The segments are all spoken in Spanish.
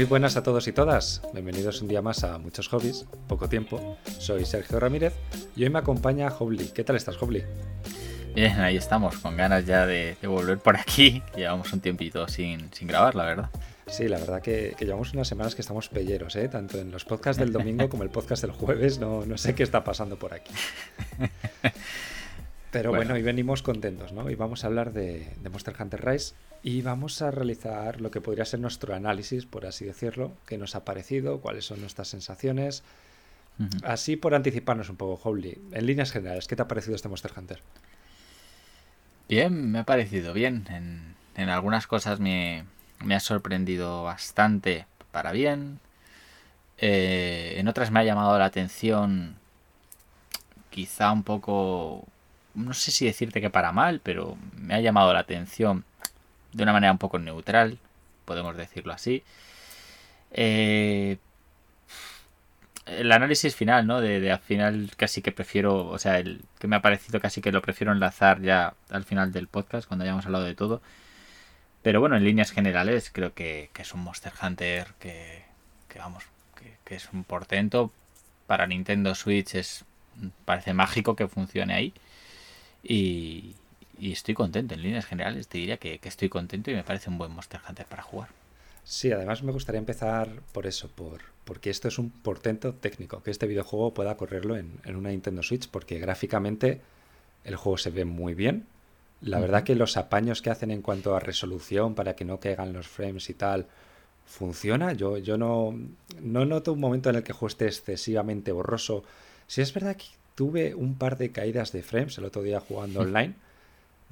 Muy buenas a todos y todas. Bienvenidos un día más a Muchos Hobbies, poco tiempo. Soy Sergio Ramírez y hoy me acompaña Hobly. ¿Qué tal estás, Hobly? Bien, ahí estamos, con ganas ya de, volver por aquí. Llevamos un tiempito sin, sin grabar, la verdad. Sí, la verdad que, llevamos unas semanas que estamos pelleros, ¿eh? tanto en los podcasts del domingo como el podcast del jueves. No, no sé qué está pasando por aquí. Pero bueno, hoy venimos contentos, ¿no? Y vamos a hablar de, Monster Hunter Rise y vamos a realizar lo que podría ser nuestro análisis, por así decirlo, qué nos ha parecido, cuáles son nuestras sensaciones. Así por anticiparnos un poco, Howley. En líneas generales, ¿qué te ha parecido este Monster Hunter? Bien, me ha parecido bien. En, algunas cosas me, ha sorprendido bastante para bien. Eh, en otras me ha llamado la atención quizá un poco no sé si decirte que para mal, pero me ha llamado la atención de una manera un poco neutral, podemos decirlo así. Eh, el análisis final, ¿no? De, al final casi que prefiero, o sea, el que me ha parecido casi que lo prefiero enlazar ya al final del podcast, cuando hayamos hablado de todo. Pero bueno, en líneas generales creo que, es un Monster Hunter que, que vamos, que, que, es un portento. Para Nintendo Switch es parece mágico que funcione ahí. Y, estoy contento, en líneas generales te diría que, estoy contento y me parece un buen Monster Hunter para jugar. Sí, además me gustaría empezar por eso, por, porque esto es un portento técnico, que este videojuego pueda correrlo en, una Nintendo Switch, porque gráficamente el juego se ve muy bien. La verdad que los apaños que hacen en cuanto a resolución para que no caigan los frames y tal, funciona. Yo, yo no, no noto un momento en el que el juego esté excesivamente borroso. Si es verdad que tuve un par de caídas de frames el otro día jugando online,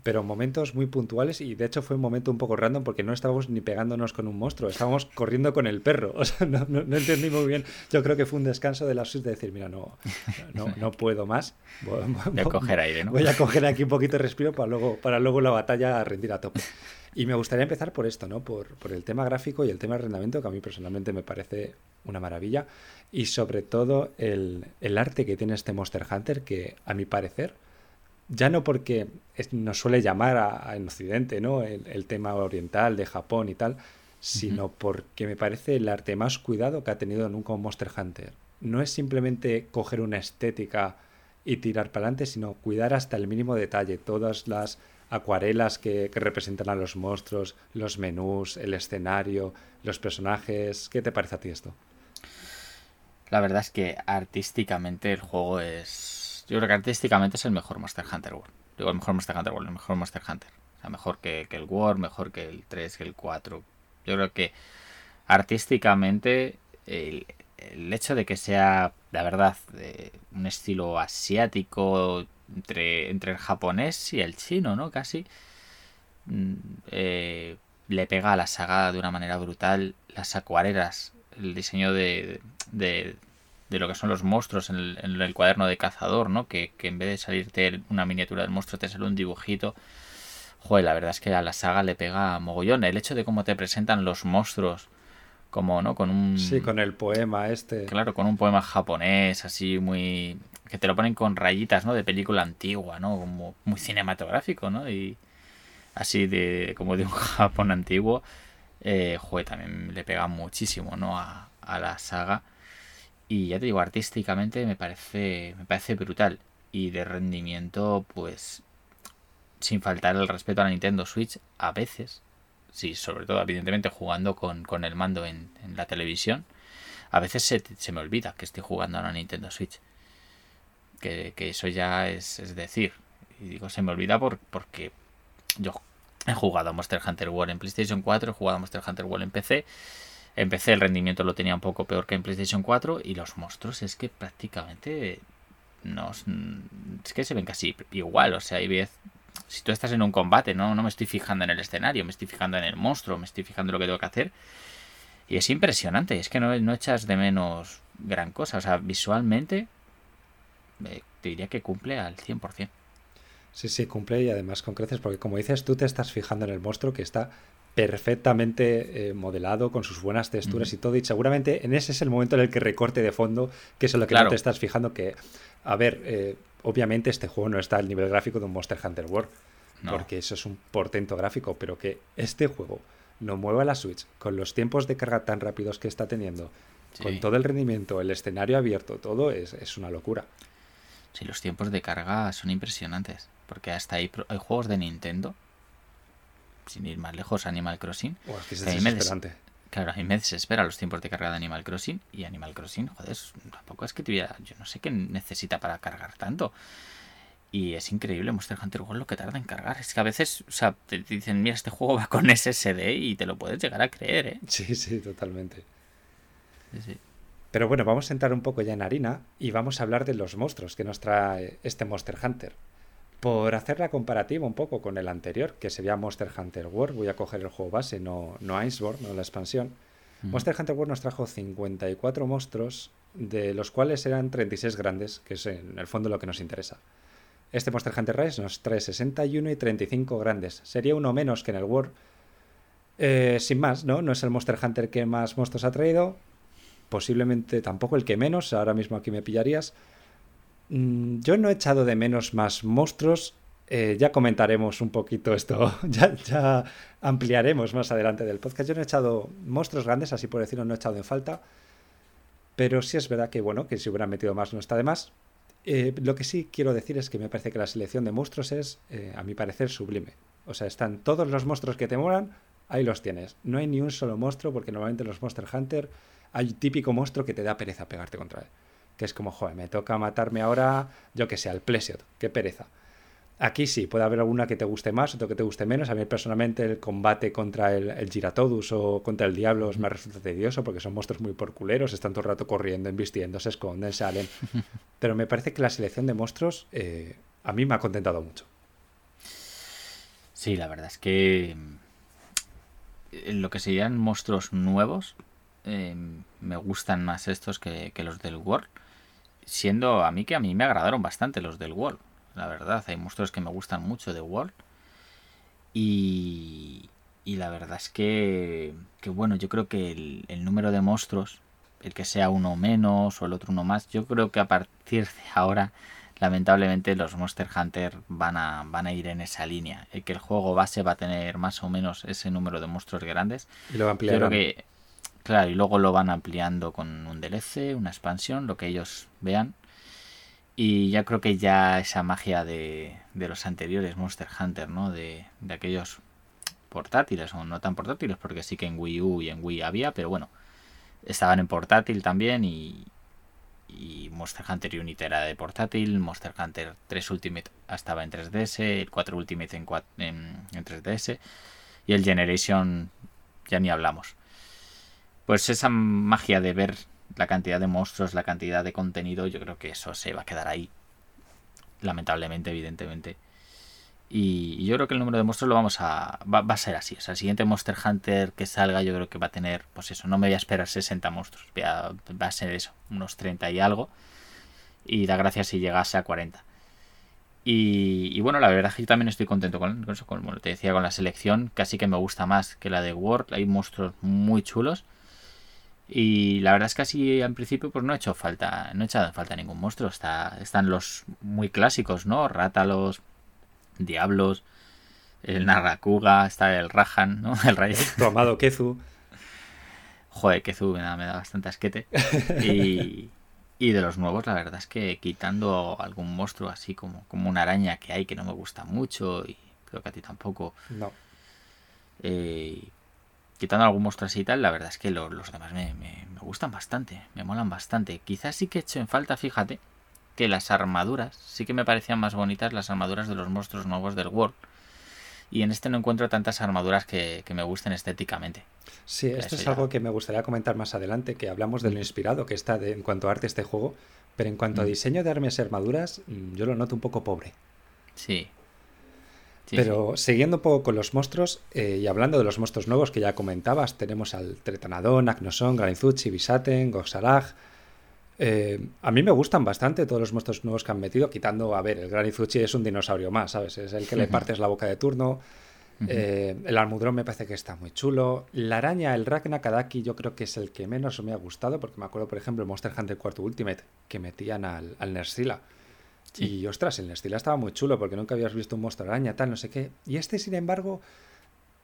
pero momentos muy puntuales y de hecho fue un momento un poco random porque no estábamos ni pegándonos con un monstruo, estábamos corriendo con el perro. O sea, no, entendí muy bien. Yo creo que fue un descanso de la suite de decir, mira, no, no, puedo más. Voy, a coger aire, ¿no? Voy a coger aquí un poquito de respiro para luego, para luego la batalla rendir a tope. Y me gustaría empezar por esto, ¿no? Por, por el tema gráfico y el tema de arrendamiento, que a mí personalmente me parece una maravilla. Y sobre todo el, arte que tiene este Monster Hunter, que a mi parecer, ya no porque nos suele llamar en Occidente, ¿no? El, tema oriental de Japón y tal, sino porque me parece el arte más cuidado que ha tenido nunca un Monster Hunter. No es simplemente coger una estética y tirar para adelante, sino cuidar hasta el mínimo detalle, todas las acuarelas que, que, representan a los monstruos, los menús, el escenario, los personajes. ¿Qué te parece a ti esto? La verdad es que artísticamente el juego es. Yo creo que artísticamente es el mejor Monster Hunter World. Digo, el mejor Monster Hunter World, el mejor Monster Hunter. O sea, mejor que, el World, mejor que el 3, que el 4. Yo creo que artísticamente el, hecho de que sea, la verdad, un estilo asiático entre, entre el japonés y el chino, ¿no? Casi. Mm, eh, le pega a la saga de una manera brutal. Las acuarelas el diseño de, de, lo que son los monstruos en el, cuaderno de cazador, ¿no? Que, en vez de salirte una miniatura del monstruo te sale un dibujito. Joder, la verdad es que a la saga le pega mogollón. El hecho de cómo te presentan los monstruos, como, ¿no? Con un... Sí, con el poema este. Claro, con un poema japonés, así muy... Que te lo ponen con rayitas, ¿no? De película antigua, ¿no? Como muy cinematográfico, ¿no? Y así de... como de un Japón antiguo eh, también le pega muchísimo, ¿no? A, la saga. Y ya te digo, artísticamente me parece, me parece brutal. Y de rendimiento, pues, sin faltar el respeto a la Nintendo Switch, a veces, sí, sobre todo, evidentemente, jugando con, el mando en, la televisión, a veces se, me olvida que estoy jugando a la Nintendo Switch. Que, eso ya es, es decir. Y digo, se me olvida por, porque yo He jugado a Monster Hunter World en PlayStation 4, he jugado a Monster Hunter World en PC. En PC el rendimiento lo tenía un poco peor que en PlayStation 4 y los monstruos es que prácticamente no es que se ven casi igual, o sea, hay vez si tú estás en un combate, no no me estoy fijando en el escenario, me estoy fijando en el monstruo, me estoy fijando en lo que tengo que hacer. Y es impresionante, es que no, no echas de menos gran cosa, o sea, visualmente eh, te diría que cumple al 100%. Sí, sí, cumple y además con creces, porque como dices, tú te estás fijando en el monstruo que está perfectamente eh, modelado, con sus buenas texturas y todo, y seguramente en ese es el momento en el que recorte de fondo, que es en lo que no te estás fijando, que, a ver, eh, obviamente este juego no está al nivel gráfico de un Monster Hunter World, porque eso es un portento gráfico, pero que este juego no mueva la Switch, con los tiempos de carga tan rápidos que está teniendo, con todo el rendimiento, el escenario abierto, todo es, es, una locura. Sí, los tiempos de carga son impresionantes, porque hasta hay, hay juegos de Nintendo, sin ir más lejos, Animal Crossing. Oh, es que Claro, a mí me desespera los tiempos de carga de Animal Crossing y Animal Crossing, joder, tampoco es que tuviera, yo no sé qué necesita para cargar tanto. Y es increíble Monster Hunter World lo que tarda en cargar. Es que a veces, o sea, te dicen, mira, este juego va con SSD y te lo puedes llegar a creer, ¿eh? Sí, sí, totalmente. Pero bueno, vamos a entrar un poco ya en harina y vamos a hablar de los monstruos que nos trae este Monster Hunter. Por hacer la comparativa un poco con el anterior, que sería Monster Hunter World, voy a coger el juego base, no, no Iceborne, no la expansión. Monster Hunter World nos trajo 54 monstruos, de los cuales eran 36 grandes, que es en el fondo lo que nos interesa. Este Monster Hunter Rise nos trae 61 y 35 grandes. Sería uno menos que en el World. Eh, sin más, ¿no? No es el Monster Hunter que más monstruos ha traído. Posiblemente tampoco el que menos. Ahora mismo aquí me pillarías. Mm, yo no he echado de menos más monstruos. Eh, ya comentaremos un poquito esto. ya, ampliaremos más adelante del podcast. Yo no he echado monstruos grandes, así por decirlo, no he echado en falta. Pero sí es verdad que, bueno, que si hubieran metido más no está de más. Eh, lo que sí quiero decir es que me parece que la selección de monstruos es, eh, a mi parecer, sublime. O sea, están todos los monstruos que te molan, ahí los tienes. No hay ni un solo monstruo, porque normalmente en los Monster Hunter hay un típico monstruo que te da pereza pegarte contra él. Que es como, joder, me toca matarme ahora, yo que sé, al Plesiot, qué pereza. Aquí sí, puede haber alguna que te guste más, otro que te guste menos. A mí personalmente el combate contra el, el Giratodus o contra el Diablo me resulta tedioso porque son monstruos muy porculeros, están todo el rato corriendo, embistiendo, se esconden, salen. Pero me parece que la selección de monstruos eh, a mí me ha contentado mucho. Sí, la verdad es que eh, lo que serían monstruos nuevos, eh, me gustan más estos que, que los del World. Siendo a mí que a mí me agradaron bastante los del World la verdad. Hay monstruos que me gustan mucho de World. Y, y la verdad es que, que bueno, yo creo que el, número de monstruos, el que sea uno menos o el otro uno más, yo creo que a partir de ahora, lamentablemente, los Monster Hunter van a, van a ir en esa línea. El que el juego base va a tener más o menos ese número de monstruos grandes. Y lo ampliarán. que, claro, y luego lo van ampliando con un DLC, una expansión, lo que ellos vean. Y ya creo que ya esa magia de, los anteriores Monster Hunter, ¿no? De, aquellos portátiles, o no tan portátiles, porque sí que en Wii U y en Wii había, pero bueno, estaban en portátil también y, y Monster Hunter Unity era de portátil, Monster Hunter 3 Ultimate estaba en 3DS, el 4 Ultimate en, en, en 3DS y el Generation ya ni hablamos. Pues esa magia de ver la cantidad de monstruos, la cantidad de contenido, yo creo que eso se va a quedar ahí. Lamentablemente, evidentemente. Y yo creo que el número de monstruos lo vamos a. Va, a ser así. O sea, el siguiente Monster Hunter que salga, yo creo que va a tener. Pues eso, no me voy a esperar 60 monstruos. Va a, ser eso, unos 30 y algo. Y da gracias si llegase a 40. Y, bueno, la verdad es que yo también estoy contento con, con eso. Como te decía, con la selección. Casi que me gusta más que la de World. Hay monstruos muy chulos. Y la verdad es que así en principio pues no he hecho falta, no he echado falta ningún monstruo. Está, están los muy clásicos, ¿no? Rátalos, Diablos, el Narracuga, está el Rahan, ¿no? El Rey. Tu amado Kezu. Joder, Kezu me da, me da bastante asquete. Y, y de los nuevos, la verdad es que quitando algún monstruo así como, como una araña que hay que no me gusta mucho y creo que a ti tampoco. No. Eh, quitando algún monstruo así y tal, la verdad es que los demás me, gustan bastante, me molan bastante. Quizás sí que he hecho en falta, fíjate, que las armaduras, sí que me parecían más bonitas las armaduras de los monstruos nuevos del World. Y en este no encuentro tantas armaduras que, me gusten estéticamente. Sí, esto es algo que me gustaría comentar más adelante, que hablamos de lo inspirado que está en cuanto a arte este juego, pero en cuanto a mm. diseño de armas y armaduras, mm, yo lo noto un poco pobre. Sí, pero siguiendo un poco con los monstruos eh, y hablando de los monstruos nuevos que ya comentabas, tenemos al Tretanadón, Agnoson, Granizuchi, Bisaten, Goxarag. Eh, a mí me gustan bastante todos los monstruos nuevos que han metido, quitando, a ver, el Granizuchi es un dinosaurio más, ¿sabes? Es el que le partes la boca de turno. Eh, el almudrón me parece que está muy chulo. La araña, el Ragnakadaki, yo creo que es el que menos me ha gustado, porque me acuerdo, por ejemplo, el Monster Hunter 4 Ultimate, que metían al, al Nersila. Y ostras, el estilo estaba muy chulo porque nunca habías visto un monstruo araña, tal, no sé qué. Y este, sin embargo,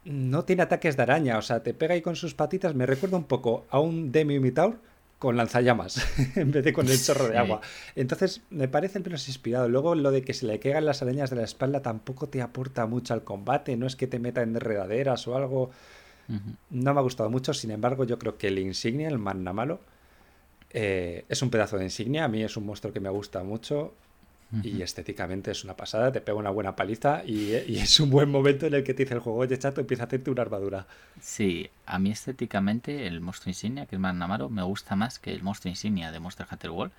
no tiene ataques de araña, o sea, te pega ahí con sus patitas, me recuerda un poco a un Demi Mitaur con lanzallamas en vez de con el chorro de agua. Entonces, me parece el menos inspirado. Luego, lo de que se le caigan las arañas de la espalda tampoco te aporta mucho al combate, no es que te meta en enredaderas o algo. No me ha gustado mucho, sin embargo, yo creo que el insignia, el Manna Malo, eh, es un pedazo de insignia. A mí es un monstruo que me gusta mucho y estéticamente es una pasada, te pega una buena paliza y, es un buen momento en el que te dice el juego, oye chato, empieza a hacerte una armadura. Sí, a mí estéticamente el monstruo insignia, que es Magnamaro, me gusta más que el monstruo insignia de Monster Hunter World.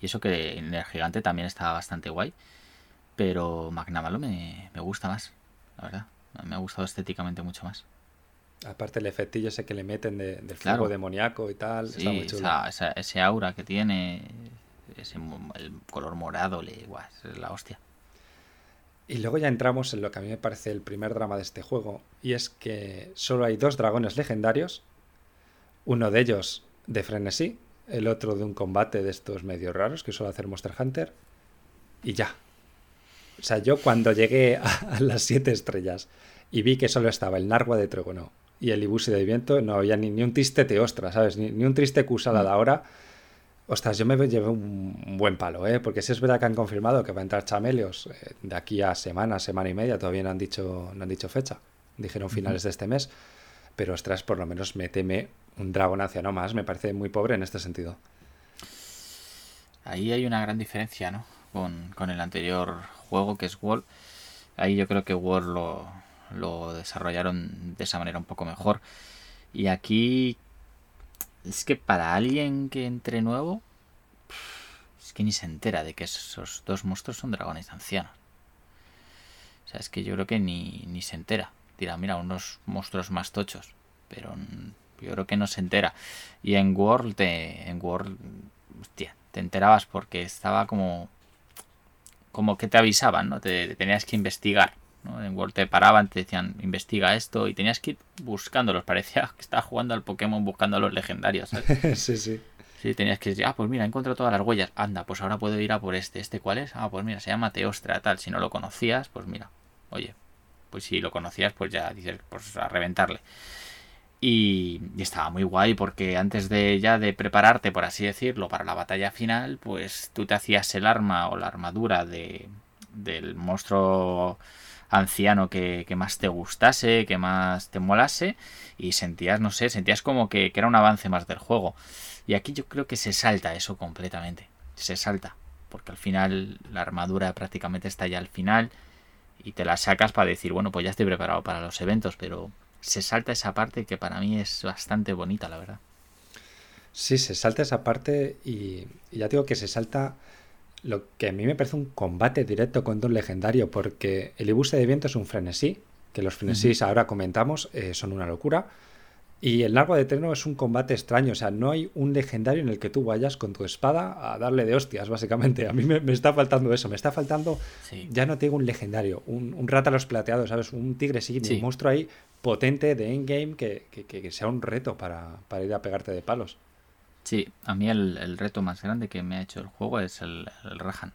Y eso que en el gigante también estaba bastante guay. Pero Magnamaro me, me gusta más, la verdad. Me ha gustado estéticamente mucho más. Aparte el efectillo ese que le meten de, del fuego demoníaco y tal, está muy chulo. ese aura que tiene, ese, el color morado, le, es la hostia. Y luego ya entramos en lo que a mí me parece el primer drama de este juego, y es que solo hay dos dragones legendarios, uno de ellos de frenesí, el otro de un combate de estos medios raros que suele hacer Monster Hunter, y ya. O sea, yo cuando llegué a, las siete estrellas y vi que solo estaba el Nargua de Trogono y el Ibusi de Viento, no había ni, un triste Teostra, ¿sabes? Ni, un triste Kusala de ahora Ostras, yo me llevé un buen palo, ¿eh? porque si es verdad que han confirmado que va a entrar Chamelios eh, de aquí a semana, semana y media, todavía no han dicho, no han dicho fecha, dijeron finales de este mes, pero ostras, por lo menos méteme un dragón anciano más, me parece muy pobre en este sentido. Ahí hay una gran diferencia, ¿no? Con, con el anterior juego que es World. Ahí yo creo que World lo, lo desarrollaron de esa manera un poco mejor. Y aquí es que para alguien que entre nuevo, es que ni se entera de que esos dos monstruos son dragones ancianos. O sea, es que yo creo que ni, ni se entera. Dirá, mira, unos monstruos más tochos. Pero yo creo que no se entera. Y en World, te, en World, hostia, te enterabas porque estaba como, como que te avisaban, ¿no? te tenías que investigar. En World te paraban, te decían, investiga esto y tenías que ir buscándolos. Parecía que estabas jugando al Pokémon buscando a los legendarios. sí, sí. Sí, tenías que decir, ah, pues mira, encuentro todas las huellas. Anda, pues ahora puedo ir a por este. ¿Este cuál es? Ah, pues mira, se llama Teostra, tal. Si no lo conocías, pues mira, oye, pues si lo conocías, pues ya dices, pues a reventarle. Y, y, estaba muy guay porque antes de ya de prepararte, por así decirlo, para la batalla final, pues tú te hacías el arma o la armadura de, del monstruo anciano que, más te gustase, que más te molase y sentías, no sé, sentías como que, era un avance más del juego. Y aquí yo creo que se salta eso completamente, se salta, porque al final la armadura prácticamente está ya al final y te la sacas para decir, bueno, pues ya estoy preparado para los eventos, pero se salta esa parte que para mí es bastante bonita, la verdad. Sí, se salta esa parte y, y ya digo que se salta lo que a mí me parece un combate directo contra un legendario, porque el Ibuse de Viento es un frenesí, que los frenesís ahora comentamos eh, son una locura. Y el Nargo de Eterno es un combate extraño, o sea, no hay un legendario en el que tú vayas con tu espada a darle de hostias, básicamente. A mí me, está faltando eso, me está faltando, ya no tengo un legendario, un, un rata a los plateados, ¿sabes? Un tigre sí, un monstruo ahí potente de endgame que, que, sea un reto para, para ir a pegarte de palos. Sí, a mí el, reto más grande que me ha hecho el juego es el, Rahan.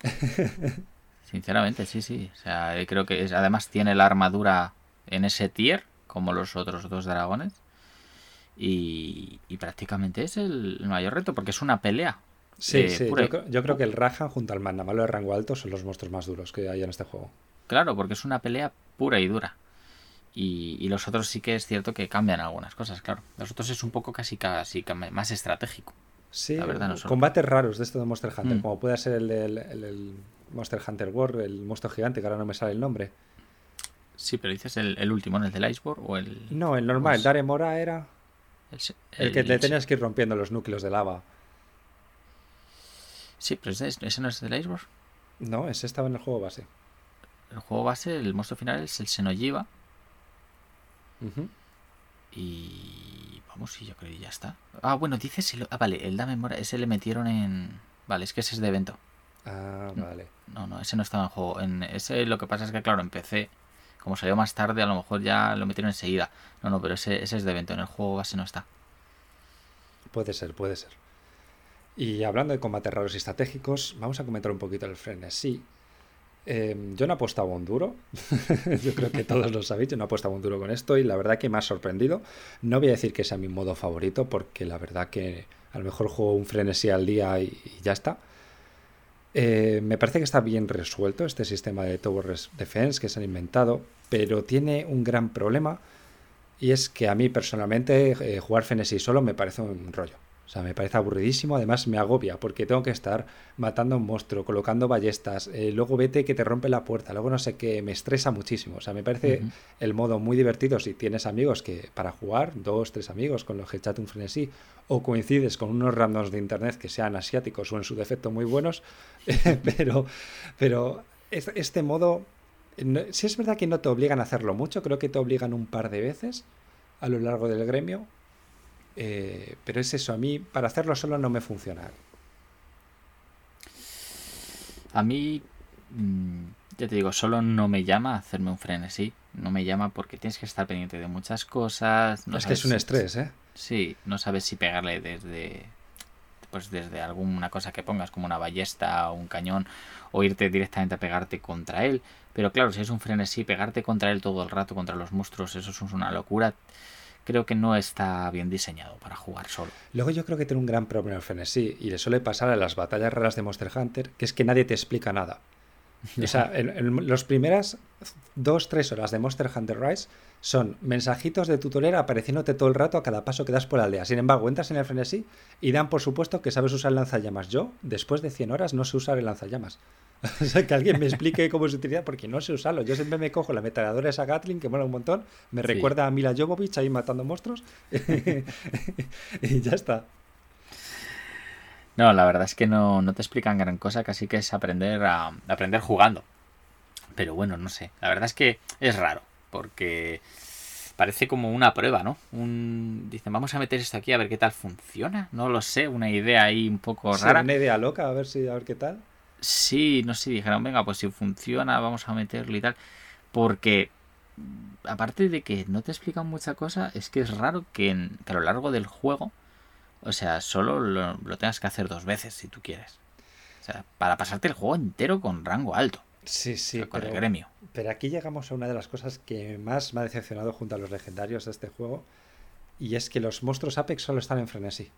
Sinceramente, sí, sí. O sea, creo que es, además tiene la armadura en ese tier, como los otros dos dragones. Y, prácticamente es el, mayor reto, porque es una pelea. Sí, sí. Yo, creo que el Rahan junto al Mandamalo de rango alto son los monstruos más duros que hay en este juego. Claro, porque es una pelea pura y dura. Y, los otros sí que es cierto que cambian algunas cosas, claro. Los otros es un poco casi, casi más estratégico. Sí, la verdad, combates raros de esto de Monster Hunter, mm. como puede ser el, el, Monster Hunter World, el monstruo gigante, que ahora no me sale el nombre. Sí, pero dices el, último, ¿no? ¿El del Iceborne o el...? No, el normal, el Dare Mora era... El, que le tenías que ir rompiendo los núcleos de lava. Sí, pero ese, ese no es el Iceborne. No, ese estaba en el juego base. El juego base, el monstruo final es el Y vamos, sí, yo creo que ya está. Ah, bueno, dices. Ah, vale, el Dame Mora, ese le metieron en. Vale, es que ese es de evento. Ah, vale. No, no, ese no estaba en juego. En ese lo que pasa es que, claro, empecé. Como salió más tarde, a lo mejor ya lo metieron enseguida. No, no, pero ese, ese es de evento. En el juego base no está. Puede ser, puede ser. Y hablando de combates raros y estratégicos, vamos a comentar un poquito el frenesí. Em, yo no apostaba un duro. yo creo que todos lo sabéis. Yo no apostaba un duro con esto y la verdad que me ha sorprendido. No voy a decir que sea mi modo favorito porque la verdad que a lo mejor juego un frenesí al día y, ya está. Eh, me parece que está bien resuelto este sistema de Tower Defense que se han inventado, pero tiene un gran problema y es que a mí personalmente eh, jugar frenesí solo me parece un rollo. O sea, me parece aburridísimo, además me agobia, porque tengo que estar matando a un monstruo, colocando ballestas, eh, luego vete que te rompe la puerta, luego no sé qué, me estresa muchísimo. O sea, me parece el modo muy divertido si tienes amigos que para jugar, dos, tres amigos con los que chat un frenesí, o coincides con unos randoms de internet que sean asiáticos o en su defecto muy buenos, pero, pero este modo, si es verdad que no te obligan a hacerlo mucho, creo que te obligan un par de veces a lo largo del gremio, eh, pero es eso, a mí para hacerlo solo no me funciona. A mí, mm, ya te digo, solo no me llama hacerme un frenesí. No me llama porque tienes que estar pendiente de muchas cosas. es que es un estrés, ¿eh? Sí, no sabes si pegarle desde pues desde alguna cosa que pongas como una ballesta o un cañón o irte directamente a pegarte contra él. Pero claro, si es un frenesí, pegarte contra él todo el rato, contra los monstruos, eso es una locura creo que no está bien diseñado para jugar solo. Luego yo creo que tiene un gran problema el frenesí y le suele pasar a las batallas raras de Monster Hunter, que es que nadie te explica nada. O sea, en, las primeras dos, tres horas de Monster Hunter Rise son mensajitos de tutorial apareciéndote todo el rato a cada paso que das por la aldea. Sin embargo, entras en el frenesí y dan por supuesto que sabes usar el lanzallamas. Yo, después de 100 horas, no sé usar el lanzallamas. o sea, que alguien me explique cómo se utiliza, porque no sé usarlo. Yo siempre me cojo la metralladora esa Gatling, que mola un montón, me recuerda a Mila Jovovich ahí matando monstruos, y ya está. No, la verdad es que no, no te explican gran cosa, casi que es aprender a aprender jugando. Pero bueno, no sé. La verdad es que es raro, porque parece como una prueba, ¿no? Un... Dicen, vamos a meter esto aquí a ver qué tal funciona. No lo sé, una idea ahí un poco rara. una idea loca, a ver si a ver qué tal. Sí, no sé, dijeron, venga, pues si funciona, vamos a meterlo y tal. Porque, aparte de que no te explican mucha cosa, es que es raro que, a lo largo del juego, o sea, solo lo, tengas que hacer dos veces si tú quieres. O sea, para pasarte el juego entero con rango alto. Sí, sí. con el gremio. Pero aquí llegamos a una de las cosas que más me ha decepcionado junto a los legendarios de este juego. Y es que los monstruos Apex solo están en frenesí.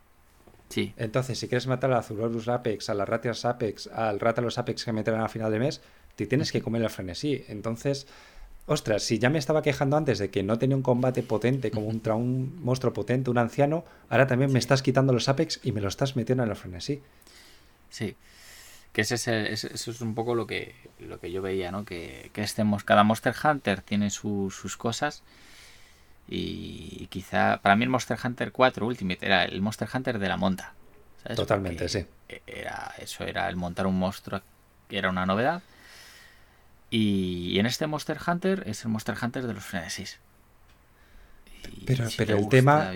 Entonces, si quieres matar al Azulorus Apex, a las Ratias Apex, al Ratalos Apex que meterán a final de mes, te tienes que comer el frenesí. Entonces, ostras, si ya me estaba quejando antes de que no tenía un combate potente como un, un monstruo potente, un anciano, ahora también me estás quitando los Apex y me lo estás metiendo en el frenesí. Sí. Que ese es, eso es un poco lo que, lo que yo veía, ¿no? Que, que este, cada Monster Hunter tiene sus cosas y quizá para mí el Monster Hunter 4 Ultimate era el Monster Hunter de la monta. Totalmente, sí. Era, eso era el montar un monstruo que era una novedad. Y en este Monster Hunter es el Monster Hunter de los frenesis. pero, pero el tema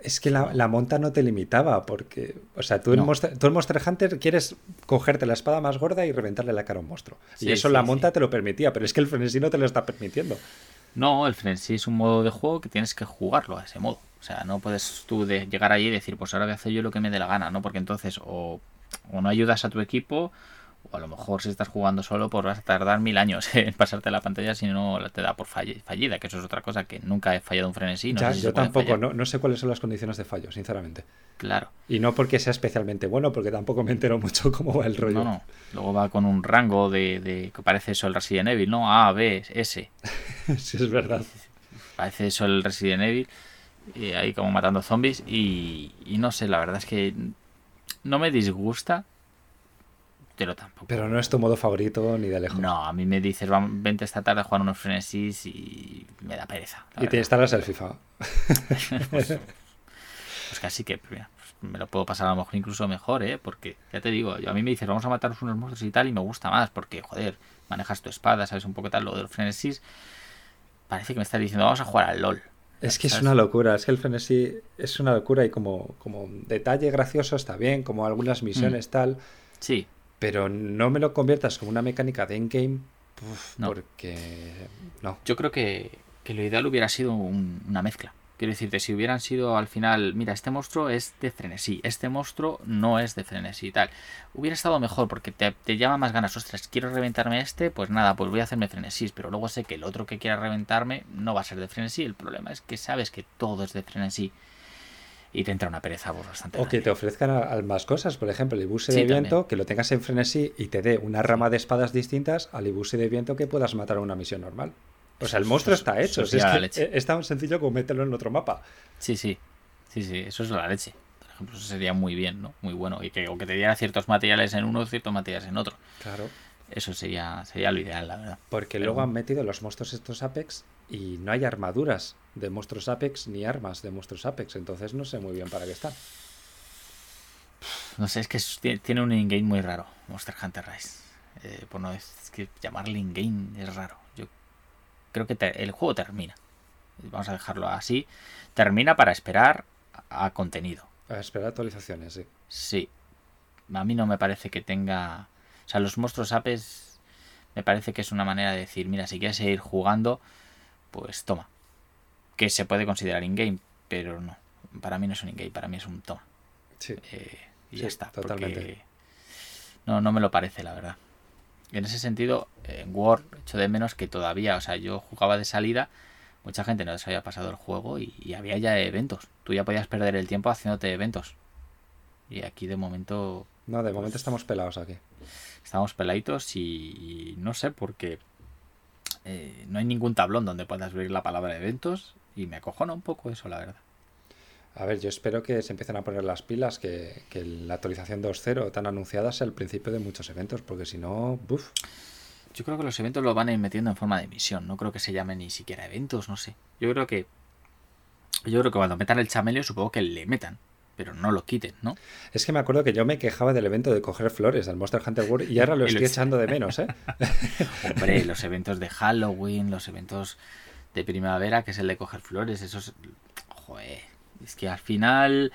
es que la, monta no te limitaba, porque, o sea, tú, en Monster, Monster, Hunter quieres cogerte la espada más gorda y reventarle la cara a un monstruo. y eso la monta te lo permitía, pero es que el frenesí no te lo está permitiendo. No, el frenesí es un modo de juego que tienes que jugarlo a ese modo. O sea, no puedes tú de llegar allí y decir, pues ahora voy a hacer yo lo que me dé la gana, ¿no? Porque entonces o, o no ayudas a tu equipo o a lo mejor si estás jugando solo, pues vas a tardar mil años en pasarte la pantalla si no te da por fallida, que eso es otra cosa, que nunca he fallado un frenesí. No yo tampoco, no, sé cuáles son las condiciones de fallo, sinceramente. Claro. Y no porque sea especialmente bueno, porque tampoco me entero mucho cómo va el rollo. No, no. Luego va con un rango de, que parece eso el Resident Evil, ¿no? A, B, S. sí, es verdad. Parece eso el Resident Evil, y ahí como matando zombies, y, y no sé, la verdad es que no me disgusta, pero tampoco. Pero no es tu modo favorito ni de lejos. No, a mí me dices, vente esta tarde a jugar unos frenesis y me da pereza. Y te instalas el FIFA. pues, pues, casi que pues, me lo puedo pasar a lo mejor incluso mejor, ¿eh? Porque, ya te digo, a mí me dices, vamos a matar unos monstruos y tal, y me gusta más, porque, joder, manejas tu espada, sabes un poco tal, lo de los frenesis. Parece que me estás diciendo, vamos a jugar al LOL. Es que es una locura, es que el frenesí es una locura y como, como detalle gracioso está bien, como algunas misiones mm. tal. Sí. Pero no me lo conviertas como una mecánica de endgame, porque no. Yo creo que, lo ideal hubiera sido una mezcla. Quiero decirte, si hubieran sido al final, mira, este monstruo es de frenesí, este monstruo no es de frenesí y tal, hubiera estado mejor porque te, te, llama más ganas, ostras, quiero reventarme este, pues nada, pues voy a hacerme frenesí, pero luego sé que el otro que quiera reventarme no va a ser de frenesí, el problema es que sabes que todo es de frenesí y te entra una pereza pues, bastante. O que te ofrezcan más cosas, por ejemplo, el ibuse sí, de viento, también. que lo tengas en frenesí y te dé una rama de espadas distintas al ibuse de viento que puedas matar a una misión normal. O sea, el monstruo está hecho. es, que es tan sencillo como meterlo en otro mapa. Sí, sí. Sí, sí, eso es la leche. Por ejemplo, eso sería muy bien, ¿no? Muy bueno. Y que, o que te diera ciertos materiales en uno, ciertos materiales en otro. Claro. Eso sería, sería lo ideal, la verdad. Porque Pero... luego han metido los monstruos estos Apex y no hay armaduras de monstruos Apex ni armas de monstruos Apex. Entonces no sé muy bien para qué están. No sé, es que tiene un in-game muy raro, Monster Hunter Rise. Eh, por no es que llamarle in-game es raro. Yo creo que te, el juego termina. Vamos a dejarlo así. Termina para esperar a contenido. A esperar actualizaciones, sí. Sí. A mí no me parece que tenga. O sea, los monstruos apes me parece que es una manera de decir, mira, si quieres seguir jugando, pues toma. Que se puede considerar in-game, pero no. Para mí no es un in-game, para mí es un toma. Sí. Eh, y sí, ya está. Totalmente. No, no me lo parece, la verdad. En ese sentido, en War echo de menos que todavía, o sea, yo jugaba de salida, mucha gente no se había pasado el juego y, y, había ya eventos. Tú ya podías perder el tiempo haciéndote eventos. Y aquí de momento... No, de momento pues, estamos pelados aquí. Estamos peladitos y, y no sé, porque eh, no hay ningún tablón donde puedas ver la palabra eventos y me acojona un poco eso, la verdad. A ver, yo espero que se empiecen a poner las pilas, que, que la actualización 2.0 tan anunciada sea el principio de muchos eventos, porque si no, ¡buf! Yo creo que los eventos los van a ir metiendo en forma de misión, no creo que se llamen ni siquiera eventos, no sé. Yo creo que. Yo creo que cuando metan el chamelio, supongo que le metan, pero no lo quiten, ¿no? Es que me acuerdo que yo me quejaba del evento de coger flores del Monster Hunter World y ahora lo estoy echando de menos, ¿eh? Hombre, los eventos de Halloween, los eventos de primavera, que es el de coger flores, esos. Joder es que al final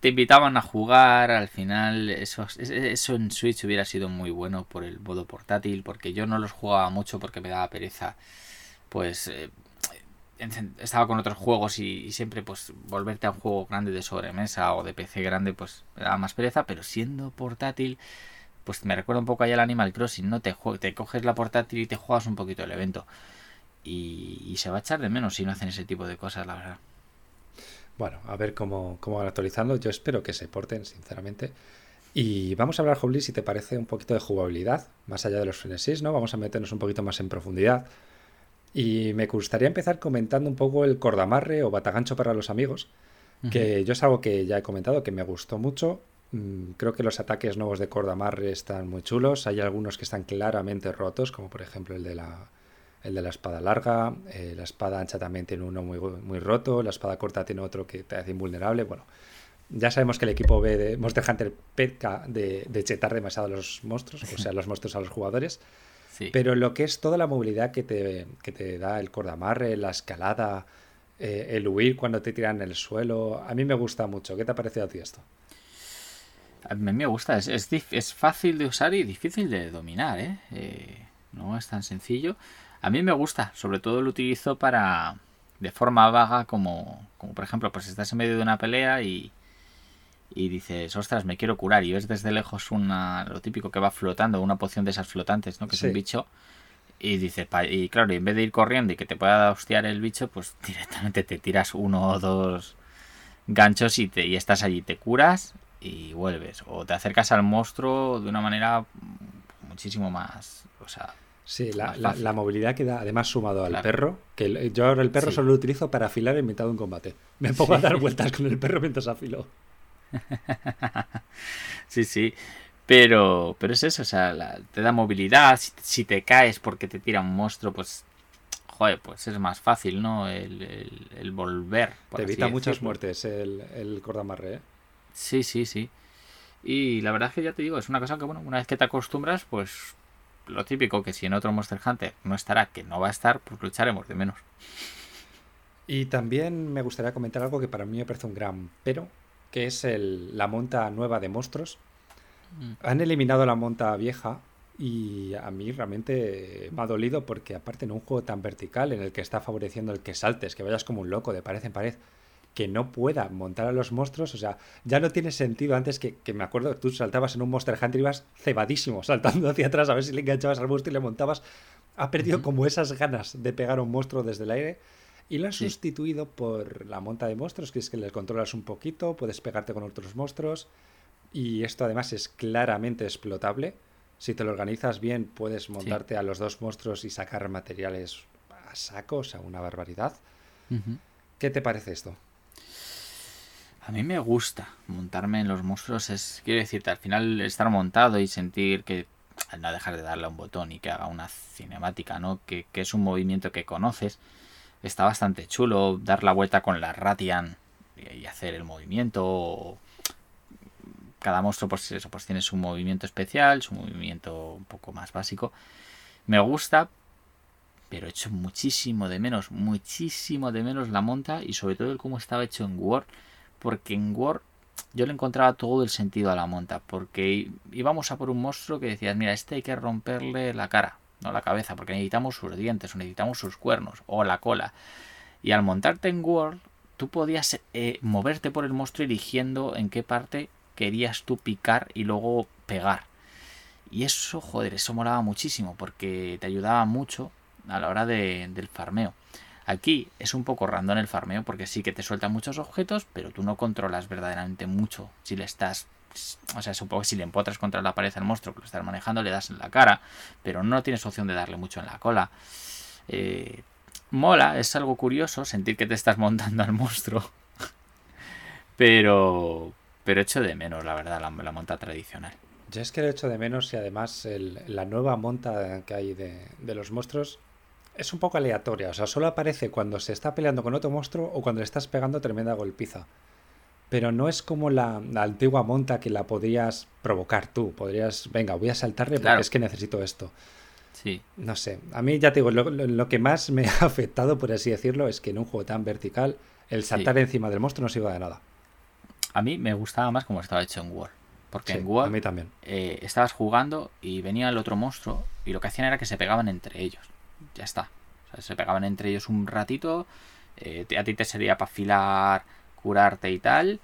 te invitaban a jugar, al final eso, eso en Switch hubiera sido muy bueno por el modo portátil, porque yo no los jugaba mucho porque me daba pereza, pues eh, estaba con otros juegos y, siempre pues volverte a un juego grande de sobremesa o de PC grande pues me daba más pereza, pero siendo portátil pues me recuerda un poco allá el Animal Crossing, ¿no? Te, te coges la portátil y te juegas un poquito el evento. Y, se va a echar de menos si no hacen ese tipo de cosas, la verdad. Bueno, a ver cómo, cómo van actualizando. Yo espero que se porten, sinceramente. Y vamos a hablar, Jobli, si te parece, un poquito de jugabilidad, más allá de los frenesís, ¿no? Vamos a meternos un poquito más en profundidad. Y me gustaría empezar comentando un poco el cordamarre o batagancho para los amigos, uh -huh. que yo es algo que ya he comentado, que me gustó mucho. Mm, creo que los ataques nuevos de cordamarre están muy chulos. Hay algunos que están claramente rotos, como por ejemplo el de la, el de la espada larga, eh, la espada ancha también tiene uno muy, muy roto, la espada corta tiene otro que te hace invulnerable. Bueno, ya sabemos que el equipo B de Monster Hunter peca de, de chetar demasiado a los monstruos, o sea, los monstruos a los jugadores. Sí. Pero lo que es toda la movilidad que te, que te da el cordamarre, la escalada, eh, el huir cuando te tiran en el suelo, a mí me gusta mucho. ¿Qué te ha parecido a ti esto? A mí me gusta, es, es, es fácil de usar y difícil de dominar, ¿eh? ¿eh? No es tan sencillo. A mí me gusta, sobre todo lo utilizo para de forma vaga como, como por ejemplo, pues estás en medio de una pelea y, y dices, ostras, me quiero curar y ves desde lejos una lo típico que va flotando, una poción de esas flotantes, ¿no? Que Sí. es un bicho y dices, y claro, y en vez de ir corriendo y que te pueda hostiar el bicho, pues directamente te tiras uno o dos ganchos y, te, y estás allí, te curas y vuelves. O te acercas al monstruo de una manera muchísimo más, o sea, Sí, la, la, movilidad que da, además sumado al Claro. perro, que yo ahora el perro Sí. solo lo utilizo para afilar en mitad de un combate. Me pongo a dar vueltas con el perro mientras afilo. Sí, sí. Pero, pero es eso, o sea, la- te da movilidad. Si, si te caes porque te tira un monstruo, pues, joder, pues es más fácil, ¿no? El, el- el volver. por Te evita muchas muertes el, el cordamarre, ¿eh? Sí, sí, sí. Y la verdad es que ya te digo, es una cosa que, bueno, una vez que te acostumbras, pues lo típico que si en otro Monster Hunter no estará, que no va a estar, pues lucharemos de menos. Y también me gustaría comentar algo que para mí me parece un gran pero, que es el, la monta nueva de monstruos. Mm. Han eliminado la monta vieja Y a mí realmente me ha dolido porque aparte en un juego tan vertical en el que está favoreciendo el que saltes, que vayas como un loco de pared en pared, que no pueda montar a los monstruos, o sea, ya no tiene sentido antes que, que me acuerdo que tú saltabas en un Monster Hunter y ibas cebadísimo, saltando hacia atrás a ver si le enganchabas al monstruo y le montabas. Ha perdido como esas ganas de pegar a un monstruo desde el aire y lo ha sustituido por la monta de monstruos, que es que les controlas un poquito, puedes pegarte con otros monstruos y esto además es claramente explotable si te lo organizas bien, puedes montarte a los dos monstruos y sacar materiales a saco, o sea, una barbaridad. ¿Qué te parece esto? A mí me gusta montarme en los monstruos. Es, quiero decirte, al final estar montado y sentir que al no dejar de darle a un botón y que haga una cinemática, ¿no? Que, que, es un movimiento que conoces. Está bastante chulo dar la vuelta con la Ratian y hacer el movimiento cada monstruo pues eso pues tiene su movimiento especial su movimiento un poco más básico. Me gusta pero he hecho muchísimo de menos muchísimo de menos la monta y sobre todo el cómo estaba hecho en Word porque en Word yo le encontraba todo el sentido a la monta porque íbamos a por un monstruo que decías mira este hay que romperle la cara no la cabeza porque necesitamos sus dientes o necesitamos sus cuernos o la cola y al montarte en Word tú podías eh, moverte por el monstruo eligiendo en qué parte querías tú picar y luego pegar. Y eso, joder, eso molaba muchísimo porque te ayudaba mucho a la hora de, del farmeo. Aquí es un poco random el farmeo porque sí que te sueltan muchos objetos, pero tú no controlas verdaderamente mucho si le estás... O sea, supongo que si le empotras contra la pared al monstruo que lo estás manejando, le das en la cara, pero no tienes opción de darle mucho en la cola. Eh, mola, es algo curioso sentir que te estás montando al monstruo. pero, pero echo de menos, la verdad, la, monta tradicional. Yo es que lo echo de menos y además la nueva monta que hay de, los monstruos es un poco aleatoria. O sea, solo aparece cuando se está peleando con otro monstruo o cuando le estás pegando tremenda golpiza. Pero no es como la, antigua monta que la podrías provocar tú. Podrías, venga, voy a saltarle porque es que necesito esto. Sí. No sé. A mí ya te digo, lo, que más me ha afectado, por así decirlo, es que en un juego tan vertical, el saltar encima del monstruo no sirve de nada. A mí me gustaba más como estaba hecho en War. Porque en War a mí también. Eh, estabas jugando y venía el otro monstruo y lo que hacían era que se pegaban entre ellos. Ya está. O sea, se pegaban entre ellos un ratito. Eh, a ti te sería para afilar, curarte y tal.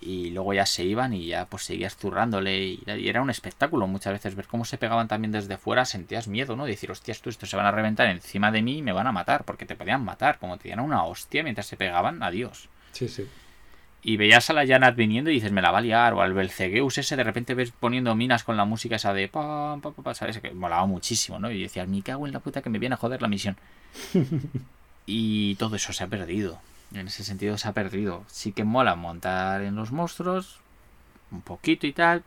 Y luego ya se iban y ya pues seguías zurrándole. Y, era un espectáculo muchas veces ver cómo se pegaban también desde fuera. Sentías miedo, ¿no? De decir, hostia, esto, esto se van a reventar encima de mí y me van a matar. Porque te podían matar. Como te dieran una hostia mientras se pegaban, adiós. Sí, sí y veías a la Janat viniendo y dices, me la va a liar, o al Belcegeus ese, de repente ves poniendo minas con la música esa de pam, pam, pam, ¿sabes? Que molaba muchísimo, ¿no? Y decías, me cago en la puta que me viene a joder la misión. y todo eso se ha perdido. En ese sentido se ha perdido. Sí que mola montar en los monstruos, un poquito y tal,